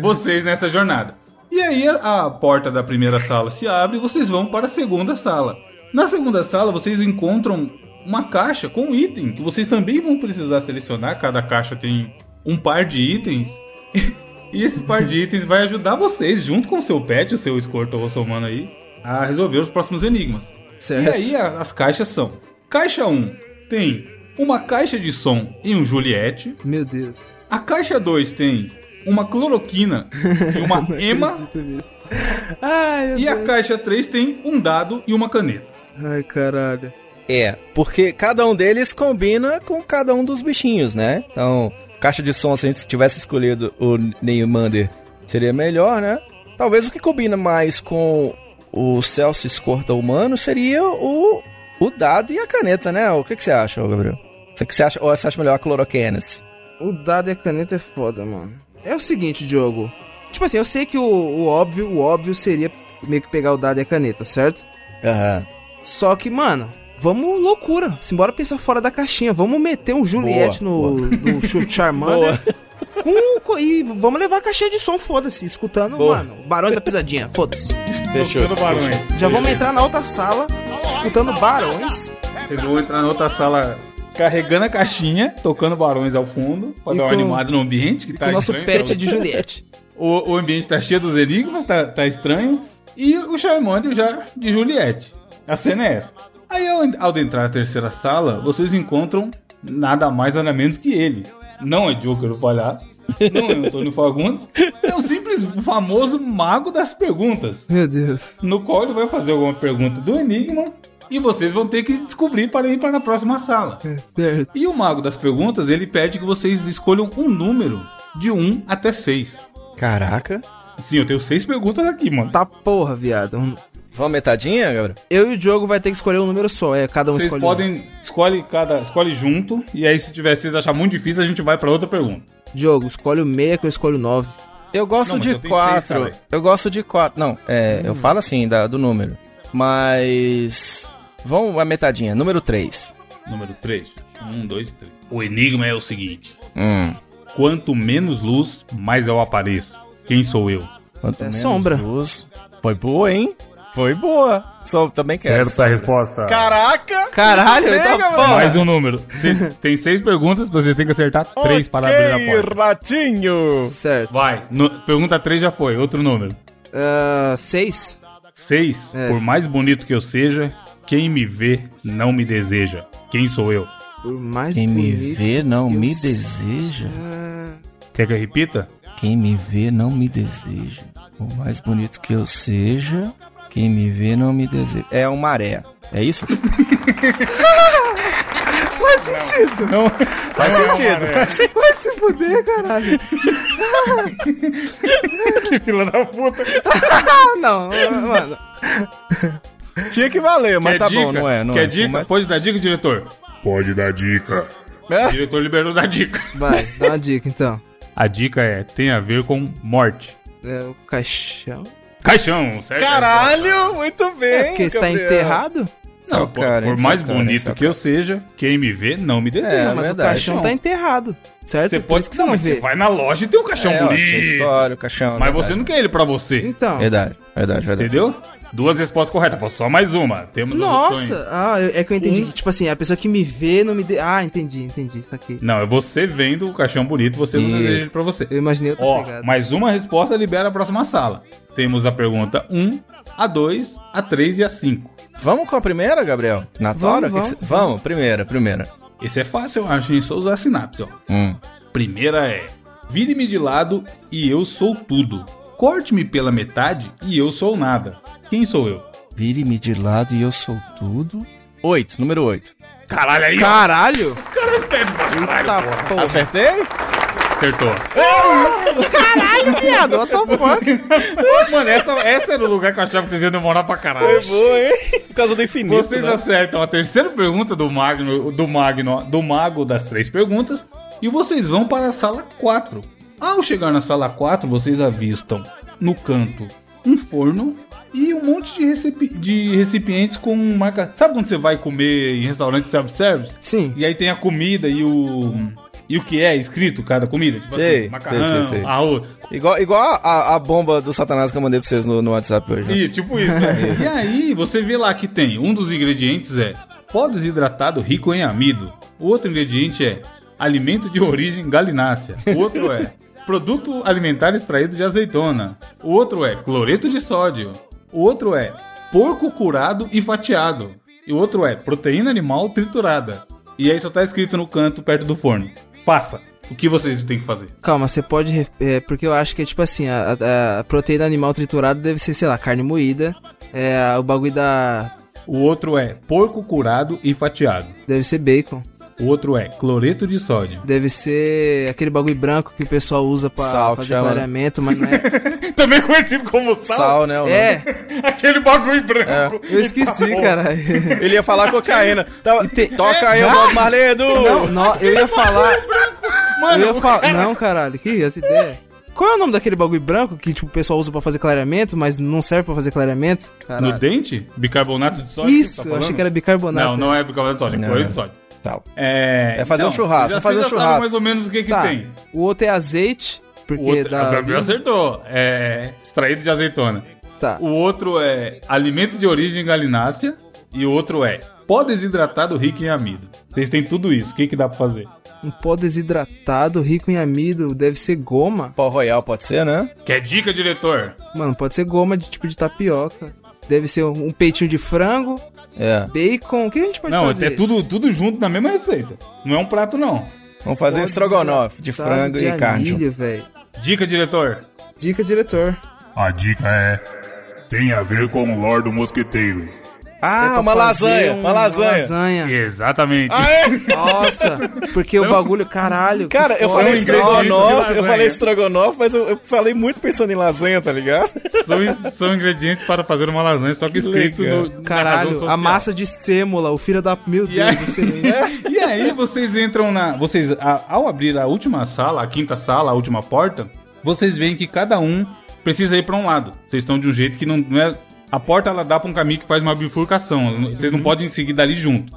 vocês nessa jornada. E aí a, a porta da primeira sala se abre e vocês vão para a segunda sala. Na segunda sala vocês encontram uma caixa com item que vocês também vão precisar selecionar. Cada caixa tem um par de itens. E esse par de itens vai ajudar vocês, junto com o seu pet, o seu Squirtle ou Somano aí, a resolver os próximos enigmas. Certo. E aí a- as caixas são: Caixa 1 tem uma caixa de som e um Juliette. Meu Deus. A caixa 2 tem uma cloroquina e uma ema. Ai, meu E a Deus. caixa 3 tem um dado e uma caneta. Ai, caralho. É, porque cada um deles combina com cada um dos bichinhos, né? Então, caixa de som, se a gente tivesse escolhido o Neymander, seria melhor, né? Talvez o que combina mais com o Celso Escorta humano seria o, o dado e a caneta, né? O que, que você acha, Gabriel? Você que você acha, ou você acha melhor a cloroquenas? O dado e a caneta é foda, mano. É o seguinte, Diogo. Tipo assim, eu sei que o, o óbvio, o óbvio seria meio que pegar o dado e a caneta, certo? Aham. Só que, mano, vamos loucura. Simbora pensar fora da caixinha. Vamos meter um Juliette no, no Ch- Charmander. Com, com- e vamos levar a caixinha de som, foda-se. Escutando, Boa. mano, Barões da Pisadinha, foda-se. Fechou. Barões. Já vamos entrar na outra sala, escutando Barões. Vocês vão entrar na outra sala carregando a caixinha, tocando barões ao fundo, pra E dar uma animada no ambiente que Com tá o nosso estranho, pet então- de Juliette. O, o ambiente tá cheio dos enigmas, tá, tá estranho. E o Charmander já de Juliette. A cena é essa. Aí ao, ao entrar na terceira sala, vocês encontram nada mais nada menos que ele. Não é Joker o palhaço. Não é Antônio Fagundes. É o simples famoso mago das perguntas. Meu Deus. No qual ele vai fazer alguma pergunta do enigma. E vocês vão ter que descobrir para ir para a próxima sala. Certo. E o mago das perguntas, ele pede que vocês escolham um número de 1 até 6. Caraca. Sim, eu tenho seis perguntas aqui, mano. Tá porra, viado. Vamos metadinha, Gabriel? Eu e o Diogo vai ter que escolher um número só. É, cada um Vocês escolhe um. podem escolhe cada escolhe junto e aí se tiver vocês achar muito difícil a gente vai para outra pergunta. Diogo, escolhe o meia que eu escolho o 9. Eu gosto Não, de eu quatro. caralho. eu gosto de quatro. Não, é, eu falo assim da, do número. Mas. Vamos a metadinha. Número 3. Número 3. 1 2 3. O enigma é o seguinte: Hum. quanto menos luz, mais eu apareço. Quem sou eu? Quanto É menos sombra. luz- Foi boa, hein? Foi boa. Só também quero. resposta. Caraca! Caralho, então, pô. Gabriel. Mais um número. Cê- tem seis perguntas, você tem que acertar três para abrir a porta. ratinho! Certo. Vai. No- pergunta 3 já foi. Outro número. Ah, seis. 6. É. Por mais bonito que eu seja, quem me vê não me deseja. Quem sou eu? Por mais Quem me bonito vê não me seja. deseja. Quer que eu repita? Quem me vê não me deseja. Por mais bonito que eu seja, quem me vê não me deseja. É um maré. É isso? Faz sentido. Não. Faz sentido. Vai se fuder, caralho. que fila da puta. Não, mano. Tinha que valer, mas Quer tá dica? bom, não é? Não Quer é. dica? Mas- Pode dar dica, diretor? Pode dar dica. É? O diretor liberou da dica. Vai, dá uma dica então. A dica é, tem a ver com morte. É o caixão. Caixão, certo? Caralho, muito bem. É porque está Gabriel. enterrado? Não, por, cara, por hein, mais seu cara, bonito seu que eu seja, quem me vê não me deseja. É, Não, mas verdade. o caixão tá enterrado. Certo? Você Por pode que não, você mas vê. você vai na loja e tem um caixão É, ó, bonito. você escolhe o caixão. Mas verdade. você não quer ele pra você. Então. Verdade, verdade, verdade. Entendeu? Duas respostas corretas. Foi só mais uma. Temos as opções. Nossa! Ah, é que eu entendi. Um- que, Tipo assim, a pessoa que me vê não me dê. Ah, entendi, entendi. Isso aqui. Não, é você vendo o caixão bonito, você não Isso. deseja ele pra você. Eu imaginei outra Ó, pegada. mais uma resposta libera a próxima sala. Temos a pergunta 1, a 2, a 3 e a 5. Vamos com a primeira, Gabriel? Na Vamos, tora? vamos. Que que cê- vamos, primeira, primeira. Esse é fácil, eu acho, hein? Só usar a sinapse, ó. Hum. Primeira é: vire-me de lado e eu sou tudo. Corte-me pela metade e eu sou nada. Quem sou eu? Vire-me de lado e eu sou tudo. Oito, número oito. Caralho aí, ó. Caralho! Os caras pedem pra caralho, Eita porra. porra. Acertei? Acertou. Caralho, viado, what the fuck? Mano, essa, essa era o lugar que eu achava que vocês iam demorar pra caralho. boa, hein? Por causa do infinito. Vocês né? acertam a terceira pergunta do Magno, do Magno, do Mago das três perguntas, e vocês vão para a sala 4, Ao chegar na sala 4, vocês avistam no canto um forno e um monte de, recipi- de recipientes com marca. Sabe quando você vai comer em restaurante self-service? Sim. E aí tem a comida e o. E o que é escrito cada comida? Tipo Sei, assim, macarrão, sei, sei, arroz. Igual, igual a, a bomba do Satanás que eu mandei pra vocês no, no WhatsApp hoje. né? Isso, tipo isso. né? e aí você vê lá que tem um dos ingredientes é pó desidratado rico em amido. O outro ingrediente é alimento de origem galinácea. O outro é produto alimentar extraído de azeitona. O outro é cloreto de sódio. O outro é porco curado e fatiado. E o outro é proteína animal triturada. E aí só tá escrito no canto perto do forno. Faça. O que vocês têm que fazer? Calma, você pode. É, porque eu acho que é tipo assim: a, a- a proteína animal triturada deve ser, sei lá, carne moída. É, o bagulho da. O outro é porco curado e fatiado. Deve ser bacon. O outro é cloreto de sódio. Deve ser aquele bagulho branco que o pessoal usa pra Sal, fazer chama, né? clareamento, mas não é. Também conhecido como sal. Sal, né? é, Aquele bagulho branco. eu esqueci, caralho. Ele ia falar cocaína. Tava, tem- Toca aí o Bob Marley do... Não, não, eu ia falar. Mano, eu ia falar. Não, caralho, que essa ideia? Qual é o nome daquele bagulho branco que tipo, o pessoal usa pra fazer clareamento, mas não serve pra fazer clareamento? No Caralho. dente? Bicarbonato de sódio? Isso, você eu tá achei que era bicarbonato. Não, não é bicarbonato de sódio, é cloreto é. de sódio. Tal. É, É fazer um churrasco, Já, fazer você um já churrasco. sabe mais ou menos o que que Tá. tem. O outro é azeite, porque O outro, o Gabriel acertou. É extraído de azeitona. Tá. O outro é alimento de origem galinácea. E o outro é pó desidratado rico em amido. Vocês têm tudo isso. O que, que dá pra fazer? Um pó desidratado, rico em amido, deve ser goma. Pó Royal pode ser, né? Quer dica, diretor? Mano, pode ser goma de tipo de tapioca. Deve ser um peitinho de frango, É. bacon. O que a gente pode Não, fazer? é tudo, tudo junto na mesma receita. Não é um prato, não. Vamos fazer Pó estrogonofe de frango de e carne. Dica, diretor. Dica, diretor. A dica é: tem a ver com o Lord Mosqueteiro. Ah, É uma lasanha, um- uma lasanha. lasanha. Exatamente. Nossa, porque o bagulho, caralho. Cara, que eu falei de estrogonofe, eu falei estrogonofe, mas eu, eu falei muito pensando em lasanha, tá ligado? São, são ingredientes para fazer uma lasanha, só que escrito legal. no, na razão Caralho, a massa de sêmola, o filho da. Meu E Deus, aí, excelente. e aí vocês entram na. Vocês, a- ao abrir a última sala, a quinta sala, a última porta, vocês veem que cada um precisa ir para um lado. Vocês estão de um jeito que não, não é. A porta ela dá para um caminho que faz uma bifurcação. Vocês não podem seguir dali junto.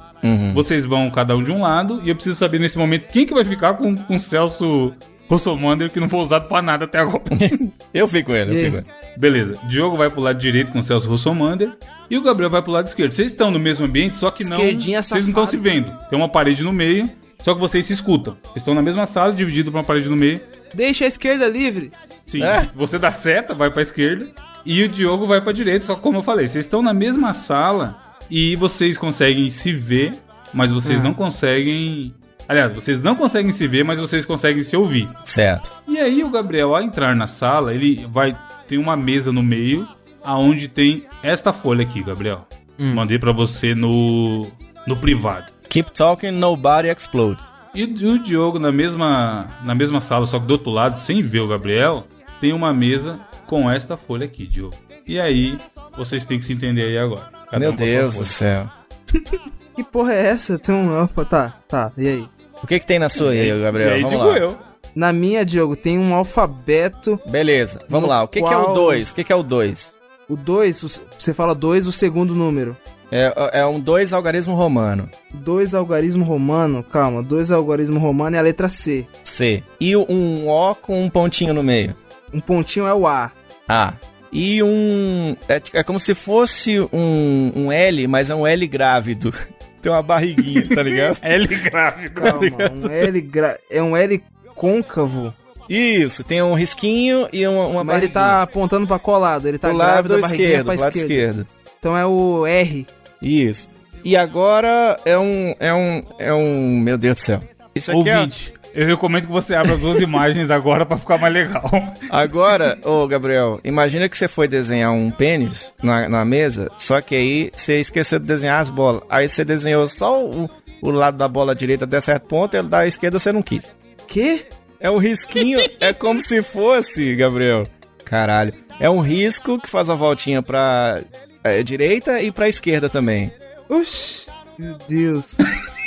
Vocês vão cada um de um lado e eu preciso saber nesse momento quem que vai ficar com, com o Celso Rossomander que não foi usado para nada até agora. Eu fico com ele, eu fico ele. Beleza. Diogo vai pro lado direito com o Celso Rossomander. E o Gabriel vai pro lado esquerdo. Vocês estão no mesmo ambiente, só que não. Esquerdinha Vocês não estão se vendo. Tem uma parede no meio, só que vocês se escutam. Vocês estão na mesma sala, dividido por uma parede no meio. Deixa a esquerda livre. Sim. É. Você dá seta, vai pra esquerda. E o Diogo vai pra direita, só que como eu falei, vocês estão na mesma sala e vocês conseguem se ver, mas vocês não conseguem. Aliás, vocês não conseguem se ver, mas vocês conseguem se ouvir. Certo. E aí o Gabriel, ao entrar na sala, ele vai tem uma mesa no meio, aonde tem esta folha aqui, Gabriel. Mandei pra você no no privado. Keep talking, nobody explode. E o Diogo na mesma na mesma sala, só que do outro lado, sem ver o Gabriel, tem uma mesa com esta folha aqui, Diogo. E aí vocês têm que se entender aí agora. Cada Meu um Deus do céu. Que porra é essa? Tem um alfa. Tá, tá. E aí? O que que tem na sua aí, Gabriel? E aí Vamos digo lá. eu. Na minha, Diogo, tem um alfabeto. Beleza, vamos lá. O que, que é o qual 2? os- O que, que é o 2? O 2, você fala 2, o segundo número. É, é um 2 algarismo romano. 2 algarismo romano, calma, 2 algarismo romano é a letra C. C. E um O com um pontinho no meio. Um pontinho é o A. A. E um. É, é como se fosse um, um L, mas é um L grávido. Tem uma barriguinha, tá ligado? L gráfico. Calma, um L gra... é um L côncavo. Isso, tem um risquinho e uma, uma Mas ele barriguinha. tá apontando pra qual lado? Ele tá grávido, a barriguinha esquerdo, pra lado esquerda. esquerdo. Então é o R. Isso. E agora é um. É um. É um. Meu Deus do céu. Isso aqui é. Eu recomendo que você abra as duas imagens agora pra ficar mais legal. Agora, ô Gabriel, imagina que você foi desenhar um pênis na, na mesa, só que aí você esqueceu de desenhar as bolas. Aí você desenhou só o, o lado da bola direita até certo ponto e o da esquerda você não quis. Que? É um risquinho, é como se fosse, Gabriel. Caralho. É um risco que faz a voltinha pra é, direita e pra esquerda também. Oxi, meu Deus.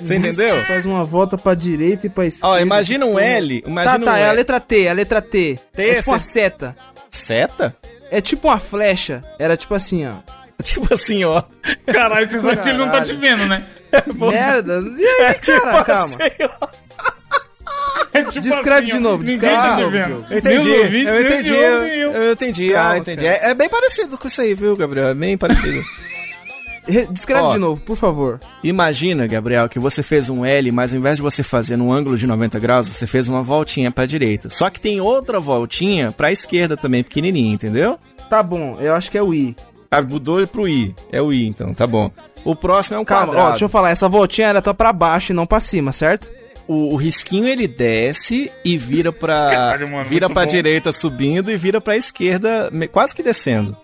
Você entendeu? Faz uma volta pra direita e pra esquerda. Ó, imagina um. L. Tá, Imagina tá, um é a letra T, é a letra T. T, é tipo uma seta. Seta? É tipo uma flecha. Era tipo assim, ó. Tipo assim, ó. Caralho, você sabe que ele não tá te vendo, né? Merda. E aí, cara, calma. Assim, ó. É tipo Descreve de ó, novo, Ninguém descreve tá de novo. Eu entendi, eu entendi, eu, eu. entendi, Calma, ah, entendi. É, é bem parecido com isso aí, viu, Gabriel? É bem parecido. Re- Descreve Ó. de novo, por favor. Imagina, Gabriel, que você fez um L, mas ao invés de você fazer num ângulo de 90 graus, você fez uma voltinha pra direita. Só que tem outra voltinha pra esquerda também, pequenininha, entendeu? Tá bom, eu acho que é o I. Ah, mudou pro I. É o I, então, tá bom. O próximo é um Calma, quadrado. ó, deixa eu falar, essa voltinha era tá pra baixo e não pra cima, certo? o, o risquinho ele desce e vira pra Caralho, mano, vira pra bom. direita subindo e vira pra esquerda quase que descendo.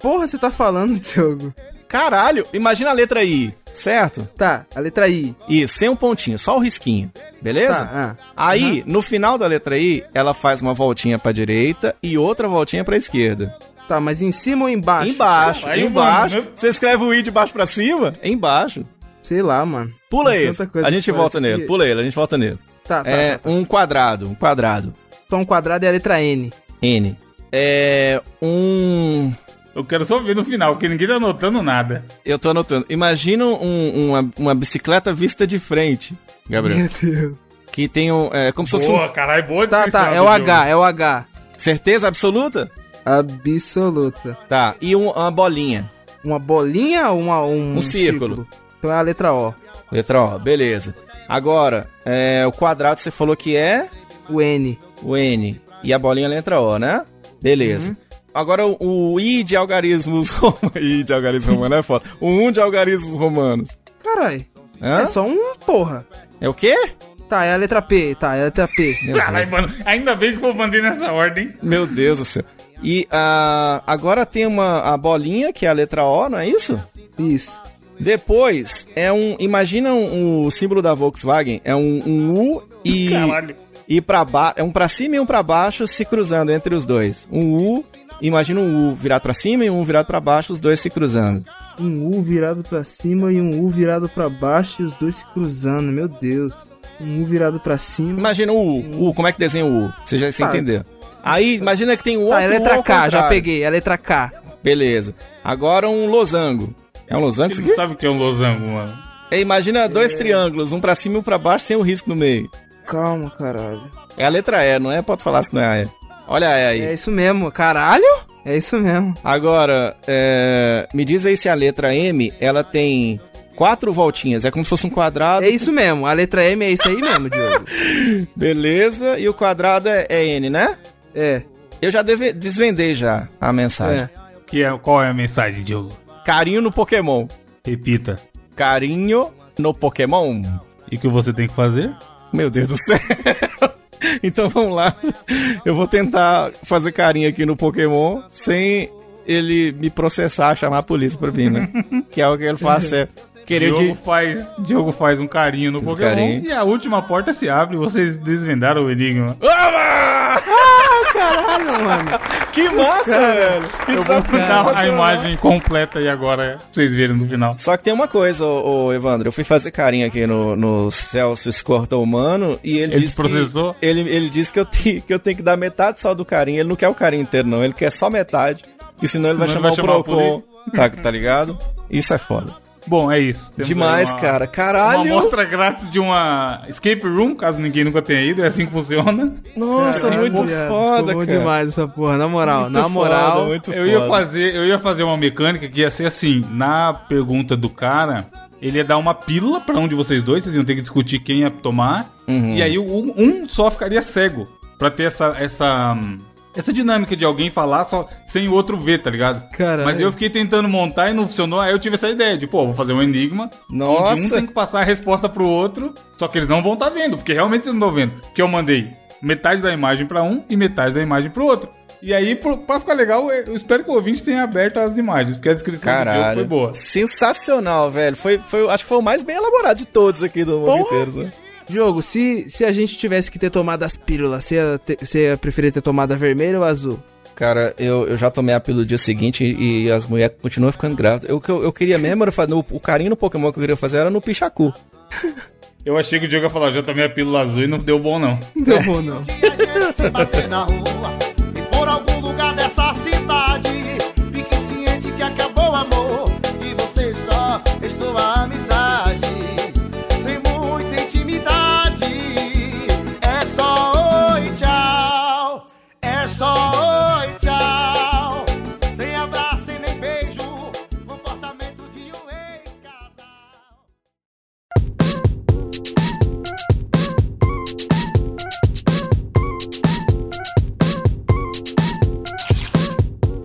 Porra, você tá falando, Diogo? Caralho, imagina a letra I, certo? Tá, a letra I. Isso, sem um pontinho, só o risquinho. Beleza? Tá, ah. Aí, no final da letra I, ela faz uma voltinha pra direita e outra voltinha pra esquerda. Tá, mas em cima ou embaixo? Embaixo, Aí, embaixo. mano, Você escreve o I de baixo pra cima? Embaixo. Sei lá, mano. Pula Tem coisa A gente volta nele. que- Pula ele, a gente volta nele. Tá, tá, é tá. um quadrado, um quadrado. Então um quadrado é a letra N. N. É um Eu quero só ver no final, porque ninguém tá anotando nada. Eu tô anotando. Imagina um- uma, uma bicicleta vista de frente, Gabriel. Meu Deus. Que tem um. É, como se fosse um. Boa, caralho, boa Tá, tá, é o jogo. H, é o H. Certeza absoluta? Absoluta. Tá. E um- uma bolinha. Uma bolinha ou uma, um, Um círculo. Então é a letra O. Letra O, beleza. Agora, é, o quadrado você falou que é O N. o N. E a bolinha é a letra O, né? Beleza. Agora o, o I de algarismos romanos. I de algarismos romanos é foda. O 1 de algarismos romanos. Caralho. Hã? É só um porra. É o quê? Tá, é a letra P. Tá, é a letra P. Caralho, mano, ainda bem que eu mandei nessa ordem. Meu Deus do céu. E ah, agora tem uma a bolinha, que é a letra O, não é isso? Isso. Depois é um. Imagina um, o símbolo da Volkswagen. É um, um U e. Caralho. E pra baixo. É um pra cima e um pra baixo se cruzando entre os dois. Um U. Imagina um U virado pra cima e um virado pra baixo, os dois se cruzando. Um U virado pra cima e um U virado pra baixo e os dois se cruzando. Meu Deus. Um U virado pra cima. Imagina o U. U, como é que desenha o U? Você já se Tá. entendeu. Aí, imagina que tem um outro Tá, é a letra U K, já peguei. É a letra K. Beleza. Agora um losango. É um losango não aqui? sabe o que é um losango, mano. É, imagina dois triângulos, um pra cima e um pra baixo, sem um risco no meio. Calma, caralho. É a letra E, não é? Pode falar se não é a E. Olha aí. É isso mesmo. Caralho? É isso mesmo. Agora, é, me diz aí se a letra M, ela tem quatro voltinhas. É como se fosse um quadrado. É isso mesmo. A letra M é isso aí mesmo, Diogo. Beleza. E o quadrado é, é N, né? É. Eu já deve, desvendei já a mensagem. É. Que é, qual é a mensagem, Diogo? Carinho no Pokémon. Repita. Carinho no Pokémon. E o que você tem que fazer? Meu Deus do céu. então vamos lá. Eu vou tentar fazer carinho aqui no Pokémon sem ele me processar, chamar a polícia pra mim, né? que é o que ele faz, é querer Diogo, de... faz, Diogo faz um carinho no um Pokémon carinho. e a última porta se abre e vocês desvendaram o enigma. Caralho, mano. Que massa, velho! Que Eu vou dar a imagem completa e agora pra vocês verem no final. Só que tem uma coisa, ô, ô, Evandro. Eu fui fazer carinho aqui no, no Celso Escorta Humano e ele, Ele disse processou? Que, ele, ele disse que eu, te- que eu tenho que dar metade só do carinho. Ele não quer o carinho inteiro, não. Ele quer só metade. Que senão ele vai Senão chamar ele vai o chamar a Procon. Tá, tá ligado? Isso é foda. Bom, é isso. Temos Demais, uma- cara. Uma Caralho! amostra grátis de uma escape room, caso ninguém nunca tenha ido, é assim que funciona. Nossa, Caralho, muito viado. foda, bom cara. demais essa porra. Na moral, Muito na foda, moral. muito Eu ia foda. fazer, eu ia fazer uma mecânica que ia ser assim, na pergunta do cara, ele ia dar uma pílula pra um de vocês dois, vocês iam ter que discutir quem ia tomar, Uhum. e aí o- um só ficaria cego, pra ter essa essa hum, essa dinâmica de alguém falar só sem o outro ver, tá ligado? Caralho. Mas eu fiquei tentando montar e não funcionou, aí eu tive essa ideia de, pô, vou fazer um enigma, Nossa. onde um tem que passar a resposta pro outro, só que eles não vão estar vendo, porque realmente eles não estão vendo, porque eu mandei metade da imagem pra um e metade da imagem pro outro. E aí, pra ficar legal, eu espero que o ouvinte tenha aberto as imagens, porque a descrição do jogo Caralho. foi boa. Sensacional, velho. Foi, foi, acho que foi o mais bem elaborado de todos aqui do Porra. Mosquiteiros, né? Jogo, se, se a gente tivesse que ter tomado as pílulas, você ia, ter- você ia preferir ter tomado a vermelha ou a azul? Cara, eu, eu já tomei a pílula no dia seguinte e, e as mulheres continuam ficando grávidas. Eu, o que eu, eu queria mesmo era fazer. O, o carinho no Pokémon que eu queria fazer era no Pichacu. Eu achei que o Diogo ia falar, já tomei a pílula azul e não deu bom, não. Não deu bom, não.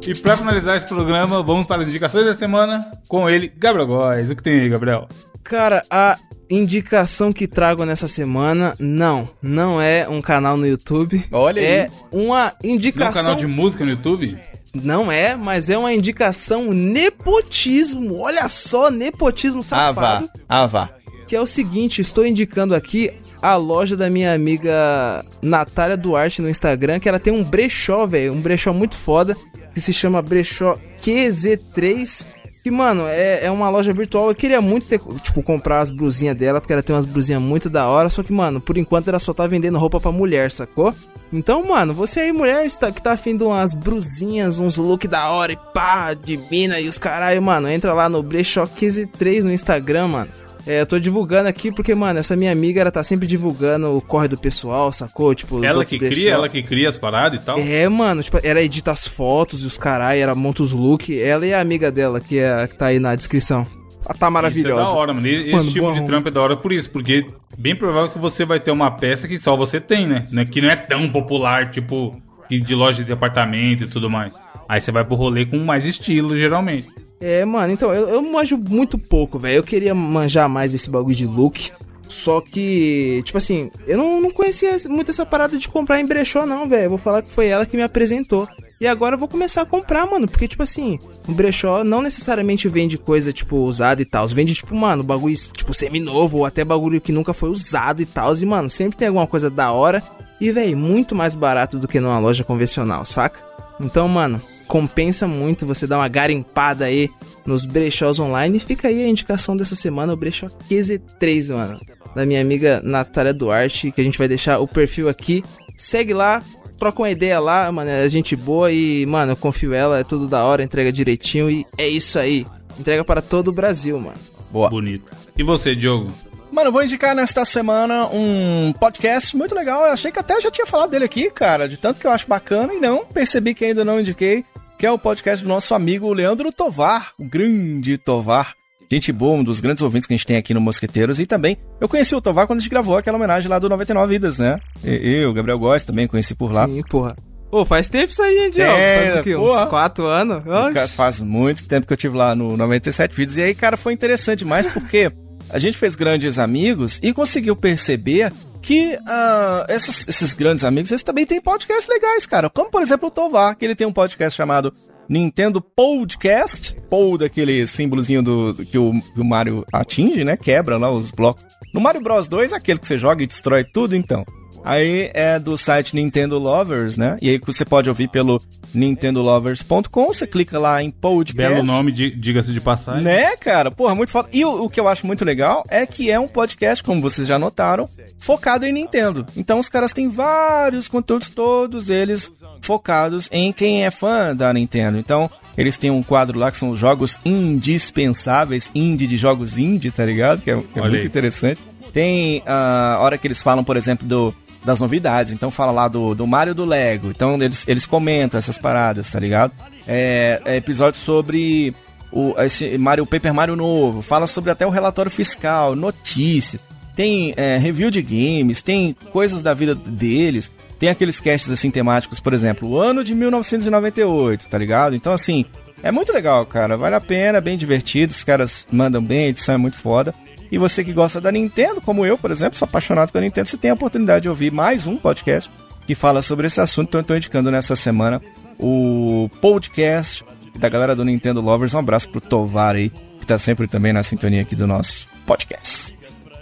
E pra finalizar esse programa, vamos para as indicações da semana com ele, Gabriel Góes. O que tem aí, Gabriel? Cara, a indicação que trago nessa semana, não, não é um canal no YouTube. Olha é aí. uma Não é indicação. um canal de música no YouTube? Não é, mas é uma indicação nepotismo. Olha só, nepotismo Ah, safado. Ah, vá. Que é o seguinte, estou indicando aqui a loja da minha amiga Natália Duarte no Instagram, que ela tem um brechó, velho, um brechó muito foda, que se chama Brechó QZ3. Que, mano, é, é uma loja virtual. Eu queria muito ter, tipo, comprar as blusinhas dela, porque ela tem umas blusinhas muito da hora. Só que, mano, por enquanto ela só tá vendendo roupa pra mulher, sacou? Então, mano, você aí, mulher, que tá afim de umas brusinhas, uns look da hora e pá, de mina e os caralho, mano, entra lá no Brechó 15 no Instagram, mano. É, eu tô divulgando aqui porque, mano, essa minha amiga, ela tá sempre divulgando o corre do pessoal, sacou? Tipo, os Ela que brechó. cria, ela que cria as paradas e tal? É, mano, tipo, ela edita as fotos e os caralho, ela monta os looks. Ela e a amiga dela, que, é, que tá aí na descrição. Ela tá maravilhosa. Isso é da hora, mano. E Esse Mano, tipo de trampo é da hora por isso, porque bem provável que você vai ter uma peça que só você tem, né? Né? Que não é tão popular, tipo, de loja de apartamento e tudo mais. Aí você vai pro rolê com mais estilo, geralmente. É, mano, então, eu, eu manjo muito pouco, velho. Eu queria manjar mais desse bagulho de look. Só que, tipo assim, eu não, não conhecia muito essa parada de comprar em brechó, não, velho. Vou falar que foi ela que me apresentou. E agora eu vou começar a comprar, mano. Porque, tipo assim, o brechó não necessariamente vende coisa, tipo, usada e tal. Vende, tipo, mano, bagulho, tipo, semi-novo ou até bagulho que nunca foi usado e tal. E, mano, sempre tem alguma coisa da hora. E, velho, muito mais barato do que numa loja convencional, saca? Então, mano, compensa muito você dar uma garimpada aí nos brechós online. E fica aí a indicação dessa semana, o brechó QZ3, mano. Da minha amiga Natália Duarte, que a gente vai deixar o perfil aqui. Segue lá, troca uma ideia lá, mano. É gente boa e, mano, eu confio ela, é tudo da hora, entrega direitinho e é isso aí. Entrega para todo o Brasil, mano. Boa. Bonito. E você, Diogo? Mano, eu vou indicar nesta semana um podcast muito legal. Eu achei que até já tinha falado dele aqui, cara, de tanto que eu acho bacana e não percebi que ainda não indiquei, que é o podcast do nosso amigo Leandro Tovar, o grande Tovar. Gente boa, um dos grandes ouvintes que a gente tem aqui no Mosqueteiros. E também, eu conheci o Tovar quando a gente gravou aquela homenagem lá do 99 Vidas, né? Eu, Gabriel Góes, também conheci por lá. Sim, porra. Ô, faz tempo isso aí, hein, Diogo? É, faz o quê? porra. Uns quatro anos? Cara, Oxi. Faz muito tempo que eu tive lá no 97 vídeos. E aí, cara, foi interessante demais porque a gente fez grandes amigos e conseguiu perceber que ah, esses, esses grandes amigos, eles também têm podcasts legais, cara. Como, por exemplo, o Tovar, que ele tem um podcast chamado Nintendo Podcast. Pou daquele símbolozinho do, do- que, o, que o Mario atinge, né? Quebra lá os blocos. No Mario Bros 2, aquele que você joga e destrói tudo, então. Aí é do site Nintendo Lovers, né? E aí você pode ouvir pelo nintendolovers.com, você clica lá em podcast. Belo nome, di- diga-se de passagem. Né, cara? Porra, muito foda. E o, o que eu acho muito legal é que é um podcast, como vocês já notaram, focado em Nintendo. Então os caras têm vários conteúdos, todos eles focados em quem é fã da Nintendo. Então, eles têm um quadro lá que são os jogos indispensáveis, indie de jogos indie, tá ligado? Que é, que é muito interessante. Tem a hora que eles falam, por exemplo, do, das novidades. Então fala lá do, do Mario do Lego. Então eles, eles comentam essas paradas, tá ligado? É, é episódio sobre o esse Mario Paper Mario novo. Fala sobre até o relatório fiscal, notícias. Tem é, review de games, tem coisas da vida deles. Tem aqueles casts assim temáticos, por exemplo, o ano de 1998, tá ligado? Então assim, é muito legal, cara. Vale a pena, bem divertido. Os caras mandam bem, a edição é muito foda. E você que gosta da Nintendo, como eu, por exemplo, sou apaixonado pela Nintendo, você tem a oportunidade de ouvir mais um podcast que fala sobre esse assunto. Então eu tô indicando nessa semana o podcast da galera do Nintendo Lovers. Um abraço pro Tovar aí, que tá sempre também na sintonia aqui do nosso podcast.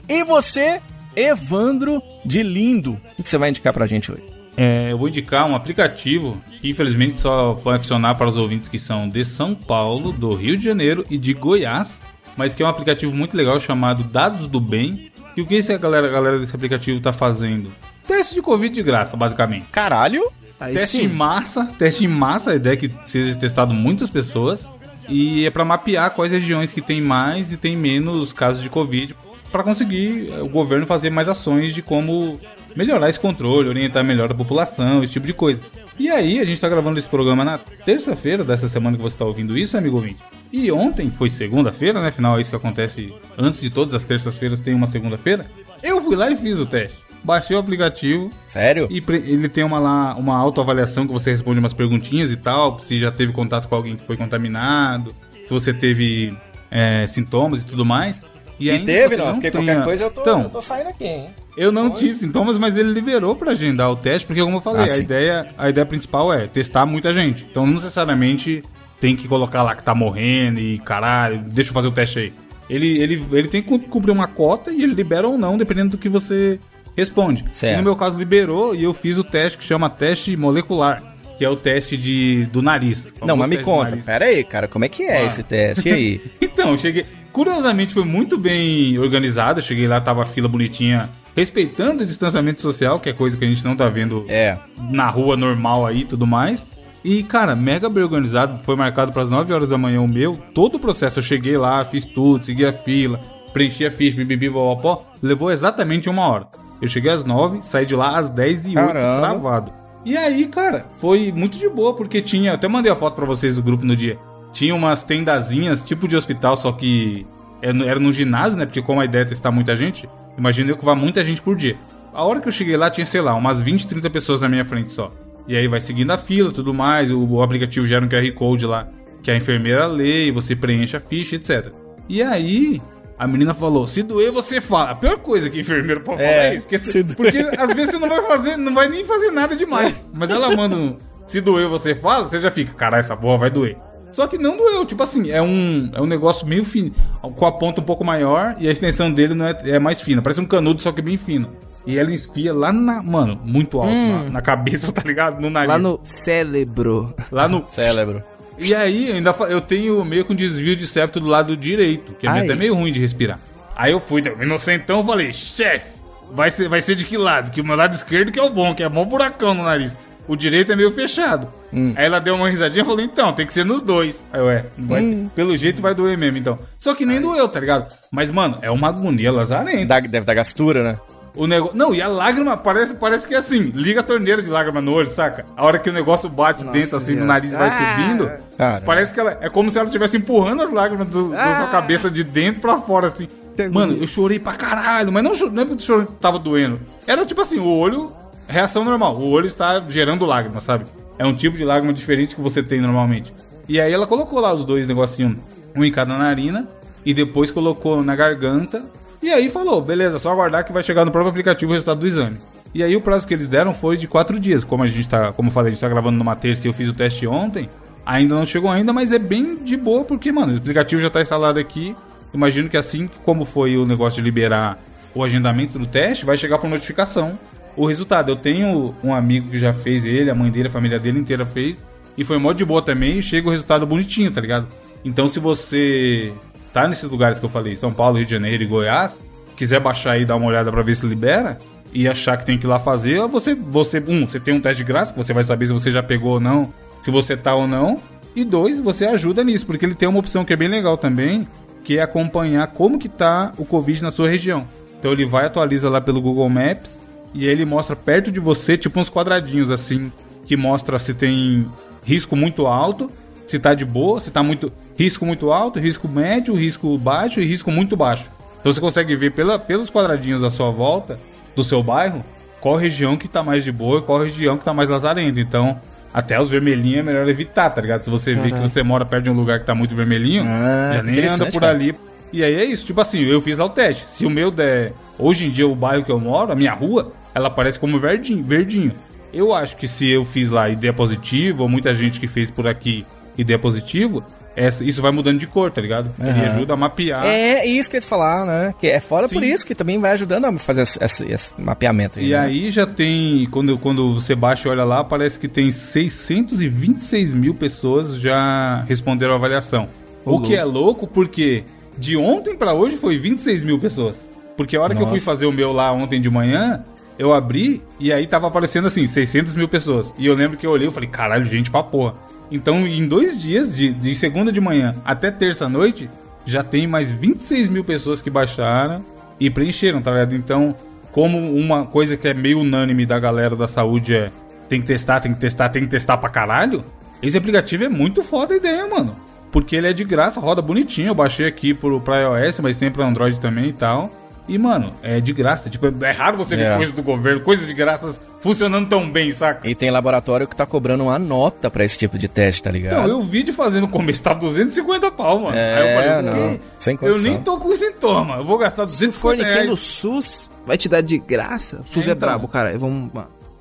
E você, Evandro de Lindo, o que você vai indicar pra gente hoje? É, eu vou indicar um aplicativo que infelizmente só vai funcionar para os ouvintes que são de São Paulo, do Rio de Janeiro e de Goiás, mas que é um aplicativo muito legal chamado Dados do Bem. E o que esse, a, galera, a galera desse aplicativo tá fazendo? Teste de Covid de graça, basicamente. Caralho. Aí teste sim. em massa, teste em massa, a ideia é que seja testado muitas pessoas. E é pra mapear quais regiões que tem mais e tem menos casos de Covid. Pra conseguir o governo fazer mais ações de como melhorar esse controle, orientar melhor a população, esse tipo de coisa. E aí, a gente tá gravando esse programa na terça-feira dessa semana que você tá ouvindo isso, amigo ouvinte. E ontem foi segunda-feira, né? Afinal, é isso que acontece antes de todas as terças-feiras, tem uma segunda-feira. Eu fui lá e fiz o teste. Baixei o aplicativo, Sério? e ele tem uma lá, uma autoavaliação que você responde umas perguntinhas e tal, se já teve contato com alguém que foi contaminado, se você teve é, sintomas e tudo mais. E, ainda teve, não? Porque qualquer coisa eu tô, Então, eu tô saindo aqui, hein? eu não tive sintomas, mas ele liberou pra agendar o teste, porque como eu falei, Ah, a, sim. ideia, a ideia principal é testar muita gente. Então não necessariamente tem que colocar lá que tá morrendo e caralho, deixa eu fazer o teste aí. Ele, ele, ele tem que cu- cumprir uma cota e ele libera ou não, dependendo do que você responde. Certo. E no meu caso liberou e eu fiz o teste que chama teste molecular, que é o teste de, do nariz. Não, mas me conta. Pera aí, cara, como é que é Ah. esse teste? E aí? Então, cheguei. Curiosamente, foi muito bem organizado. Eu cheguei lá, tava a fila bonitinha, respeitando o distanciamento social, que é coisa que a gente não tá vendo É. na rua normal aí e tudo mais. E, cara, mega bem organizado. Foi marcado para as 9 horas da manhã o meu. Todo o processo, eu cheguei lá, fiz tudo, segui a fila, preenchi a ficha, bibibi, pó. Levou exatamente uma hora. Eu cheguei às 9, saí de lá às 10 e 8 Caramba. travado. E aí, cara, foi muito de boa, porque tinha. Eu até mandei a foto pra vocês do grupo no dia. Tinha umas tendazinhas, tipo de hospital, só que era no- era no ginásio, né? Porque como a ideia é testar muita gente, imagina eu que vá muita gente por dia. A hora que eu cheguei lá, tinha, sei lá, umas 20, 30 pessoas na minha frente só. E aí vai seguindo a fila tudo mais, o, o aplicativo gera um QR Code lá, que a enfermeira lê e você preenche a ficha, etc. E aí, a menina falou: se doer, você fala. A pior coisa que enfermeiro pode falar É, é isso. Porque, se doer. porque às vezes você não vai fazer, não vai nem fazer nada demais. Mas ela manda um. Se doer, você fala, você já fica, caralho, essa porra vai doer. Só que não doeu, tipo assim, é um, é um negócio meio fino, com a ponta um pouco maior e a extensão dele não é, é mais fina. Parece um canudo, só que bem fino. E ela enfia lá na. Mano, muito alto, na, na cabeça, tá ligado? No nariz. Lá no cérebro. Lá no. Cérebro. E aí, ainda eu tenho meio com desvio de septo do lado direito, que é Ai. até meio ruim de respirar. Aí eu fui, então, inocentão, falei, chefe, vai ser, vai ser de que lado? Que o meu lado esquerdo que é o bom, que é mó buracão no nariz. O direito é meio fechado. Aí ela deu uma risadinha e falou, então, tem que ser nos dois. Aí eu, é, vai- pelo jeito vai doer mesmo, então. Só que nem doeu, tá ligado? Mas, mano, é uma agonia lazarenta. Deve dar gastura, né? O negócio. Não, e a lágrima parece, parece que é assim. Liga a torneira de lágrima no olho, saca? A hora que o negócio bate dentro assim, do nariz vai Ah. subindo. Cara. Parece que ela. É como se ela estivesse empurrando as lágrimas do- da sua cabeça de dentro pra fora, assim. Mano, eu chorei pra caralho, mas não, não é porque o choro tava doendo. Era tipo assim, o olho. Reação normal. O olho está gerando lágrimas, sabe? É um tipo de lágrima diferente que você tem normalmente. E aí ela colocou lá os dois negocinhos, um em cada narina, e depois colocou na garganta. E aí falou, beleza, só aguardar que vai chegar no próprio aplicativo o resultado do exame. E aí o prazo que eles deram foi de quatro dias. Como a gente tá, como eu falei, a gente tá gravando numa terça e eu fiz o teste ontem. Ainda não chegou ainda, mas é bem de boa, porque, mano, o aplicativo já tá instalado aqui. Imagino que assim como foi o negócio de liberar o agendamento do teste, vai chegar por notificação o resultado. Eu tenho um amigo que já fez ele, a mãe dele, a família dele inteira fez. E foi mó de boa também e chega o resultado bonitinho, tá ligado? Então se você tá nesses lugares que eu falei, São Paulo, Rio de Janeiro e Goiás, quiser baixar e dar uma olhada pra ver se libera e achar que tem que ir lá fazer, você, você, um, você tem um teste de graça, que você vai saber se você já pegou ou não, se você tá ou não. E dois, você ajuda nisso, porque ele tem uma opção que é bem legal também, que é acompanhar como que tá o Covid na sua região. Então ele vai atualiza lá pelo Google Maps e ele mostra perto de você, tipo uns quadradinhos assim, que mostra se tem risco muito alto, se tá de boa, se tá muito risco muito alto, risco médio, risco baixo e risco muito baixo. Então você consegue ver pela, pelos quadradinhos à sua volta do seu bairro qual região que tá mais de boa e qual região que tá mais lazarenta. Então, até os vermelhinhos é melhor evitar, tá ligado? Se você vê que você mora perto de um lugar que tá muito vermelhinho, Ah, já nem anda por cara. ali. E aí é isso, tipo assim, eu fiz lá o teste. Se o meu der. Hoje em dia, o bairro que eu moro, a minha rua, ela aparece como verdinho. verdinho. Eu acho que se eu fiz lá e der positivo, ou muita gente que fez por aqui e der positivo, essa, isso vai mudando de cor, tá ligado? Ele ajuda a mapear. É isso que eu ia te falar, né? Que é fora por Sim. isso que também vai ajudando a fazer esse, esse- esse mapeamento aí. E né? aí já tem, quando, quando você baixa e olha lá, parece que tem 626 mil pessoas já responderam a avaliação. o que é louco porque de ontem pra hoje foi 26 mil pessoas. Porque a hora que eu fui Nossa. fazer o meu lá ontem de manhã, eu abri e aí tava aparecendo assim, 600 mil pessoas. E eu lembro que eu olhei e falei, caralho, gente pra porra. Então, em dois dias, de, de segunda de manhã até terça-noite, já tem mais 26 mil pessoas que baixaram e preencheram, tá ligado? Então, como uma coisa que é meio unânime da galera da saúde é tem que testar, tem que testar, tem que testar pra caralho, esse aplicativo é muito foda a ideia, mano. Porque ele é de graça, roda bonitinho. Eu baixei aqui pro, pra iOS, mas tem pra Android também e tal. E, mano, é de graça. Tipo, é raro você ver É. coisas do governo, coisas de graça funcionando tão bem, saca? E tem laboratório que tá cobrando uma nota pra esse tipo de teste, tá ligado? Então, eu vi de fazer no começo, tava 250 pau, mano. É, Aí eu falei, não, "O quê? sem Eu condição. nem tô com sintoma. Eu vou gastar Se 250 for ninguém reais. do SUS, vai te dar de graça. O SUS É, é, então. brabo, cara. Vamos.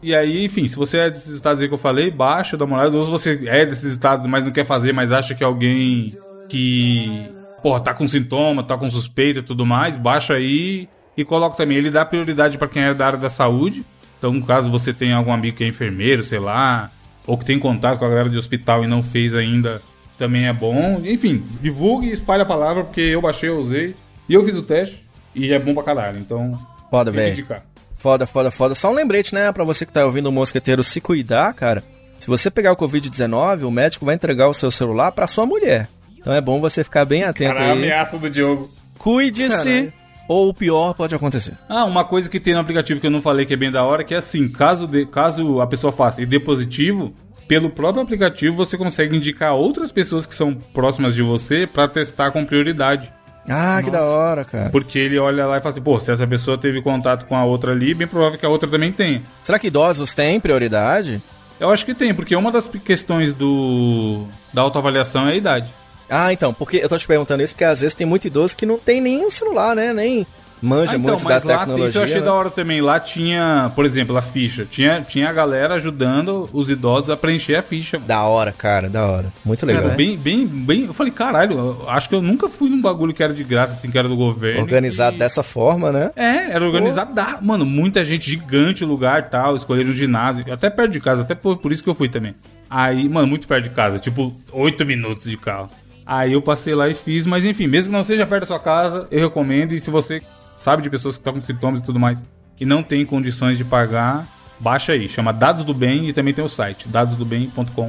E aí, enfim, se você é desses estados aí que eu falei, baixa, dá uma olhada. Ou se você é desses estados, mas não quer fazer, mas acha que alguém que, porra, tá com sintoma, tá com suspeita e tudo mais, baixa aí e coloca também. Ele dá prioridade pra quem é da área da saúde. Então, caso você tenha algum amigo que é enfermeiro, sei lá, ou que tem contato com a galera de hospital e não fez ainda, também é bom. Enfim, divulgue e espalhe a palavra, porque eu baixei, eu usei. E eu fiz o teste e é bom pra caralho. Então, Foda, velho. indicar. Foda, foda, foda. Só um lembrete, né, pra você que tá ouvindo o Mosqueteiro se cuidar, cara. Se você pegar o Covid-19, o médico vai entregar o seu celular pra sua mulher. Então é bom você ficar bem atento Cara, a aí. ameaça do Diogo. Cuide-se, Caralho. ou o pior pode acontecer. Ah, uma coisa que tem no aplicativo que eu não falei que é bem da hora, que é assim, caso, de- caso a pessoa faça e dê positivo, pelo próprio aplicativo você consegue indicar outras pessoas que são próximas de você pra testar com prioridade. Ah, que da hora, cara. Porque ele olha lá e fala assim, pô, se essa pessoa teve contato com a outra ali, bem provável que a outra também tenha. Será que idosos têm prioridade? Eu acho que tem, porque uma das questões do da autoavaliação é a idade. Ah, então, porque eu tô te perguntando isso porque às vezes tem muito idoso que não tem nem um celular, né? Nem manja Ah, então, muito mas lá, tecnologia. isso eu achei né? da hora também. Lá tinha, por exemplo, a ficha. Tinha, tinha a galera ajudando os idosos a preencher a ficha. Da hora, cara, da hora. Muito legal. Cara, bem, bem, bem. Eu falei, caralho, eu acho que eu nunca fui num bagulho que era de graça, assim, que era do governo. Organizado e- dessa forma, né? É, era organizado. Da... Mano, muita gente, gigante o lugar e tal. Escolheram o ginásio. Até perto de casa, até por, por isso que eu fui também. Aí, mano, muito perto de casa, tipo, oito minutos de carro. Aí eu passei lá e fiz, mas enfim, mesmo que não seja perto da sua casa, eu recomendo. E se você sabe de pessoas que estão com sintomas e tudo mais e não tem condições de pagar, baixa aí. Chama Dados do Bem e também tem o site dadosdobem.com.br.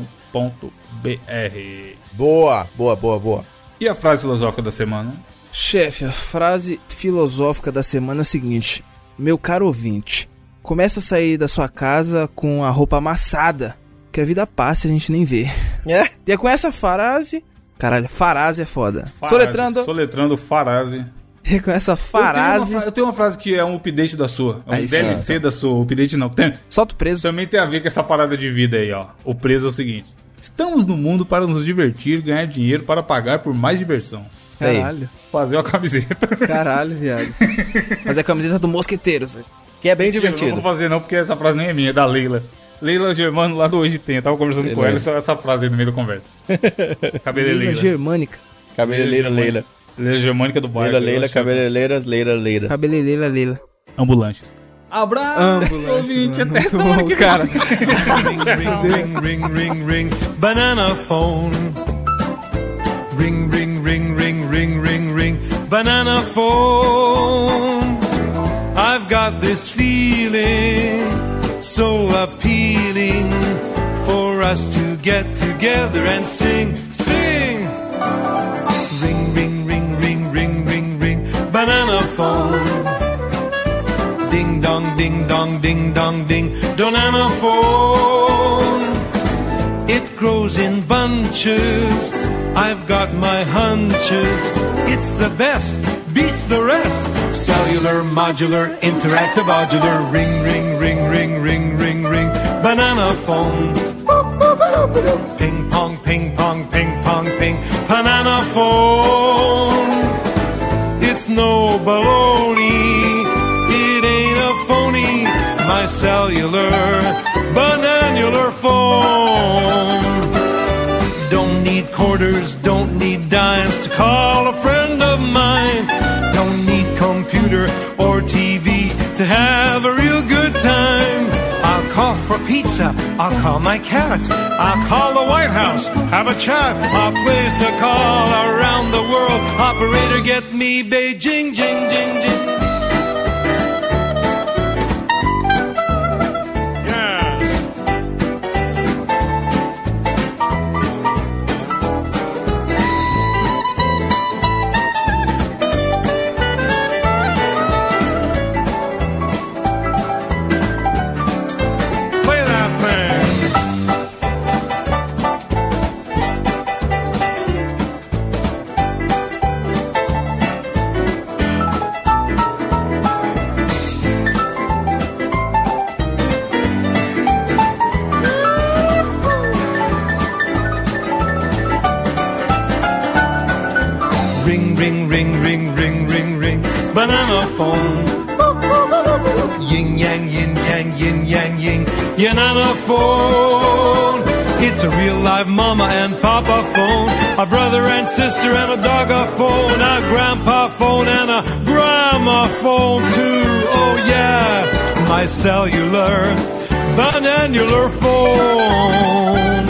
Boa, boa, boa, boa. E a frase filosófica da semana? Chefe, a frase filosófica da semana é o seguinte: Meu caro ouvinte, começa a sair da sua casa com a roupa amassada, que a vida passa e a gente nem vê. É? E é com essa frase. Caralho, farase é foda. Soletrando. Soletrando farase. E com essa Eu tenho, uma eu tenho uma frase que é um update da sua. É um Aí sim. DLC da sua. Update não. Tem, Solta o preso. também tem a ver com essa parada de vida aí, ó. O preso é o seguinte: Estamos no mundo para nos divertir, ganhar dinheiro para pagar por mais diversão. Aí. Caralho. Fazer uma camiseta. Caralho, viado. Mas é a camiseta do Mosqueteiro, Zé. Que é bem Mentira, Não divertido. vou fazer não, porque essa frase nem é minha, é da Leila. Leila Germano lá do Hoje Tem. Eu tava conversando com ela, Beleza. essa, essa frase aí no meio da conversa. Cabeleleira. Leila germânica. Cabeleleira, Leila. Leila Germânica do bairro. Leila, Leila, cabeleireiras, Leila, Leila. Cabeleleira, Leila. Ambulantes. Abraço, ouvinte, até semana que cara. ring, ring, ring, ring, banana phone. Ring, ring, ring, ring, ring, ring, ring, banana phone. I've got this feeling so appealing for us to get together and sing, sing. Ring, ring, ring, ring, ring, ring, ring, banana phone. Ding dong, ding dong, ding dong, ding, banana phone. It grows in bunches. I've got my hunches. It's the best, beats the rest. Cellular, modular, interactive, modular. Ring, ring, ring, ring, ring, ring. Banana phone. Ping pong, ping pong, ping pong, ping. Banana phone. It's no baloney. It ain't a phony. My cellular, bananular phone. Don't need quarters, don't need dimes to call a friend of mine. Don't need computer or TV to have a real good call for pizza, I'll call my cat, I'll call the White House, have a chat, I'll place a call around the world. Operator, get me Beijing, jing, jing, jing. Yin, yanana phone. It's a real live mama and papa phone, a brother and sister and a dog a phone, a grandpa phone and a grandma phone too. Oh yeah, my cellular banannular phone,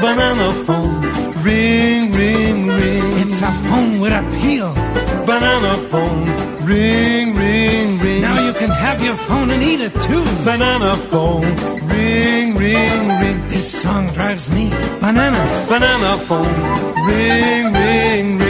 banana phone, ring ring ring. It's a phone with a peel, banana phone, ring your phone and eat it too, banana phone, ring ring ring. This song drives me bananas, banana phone, ring ring ring.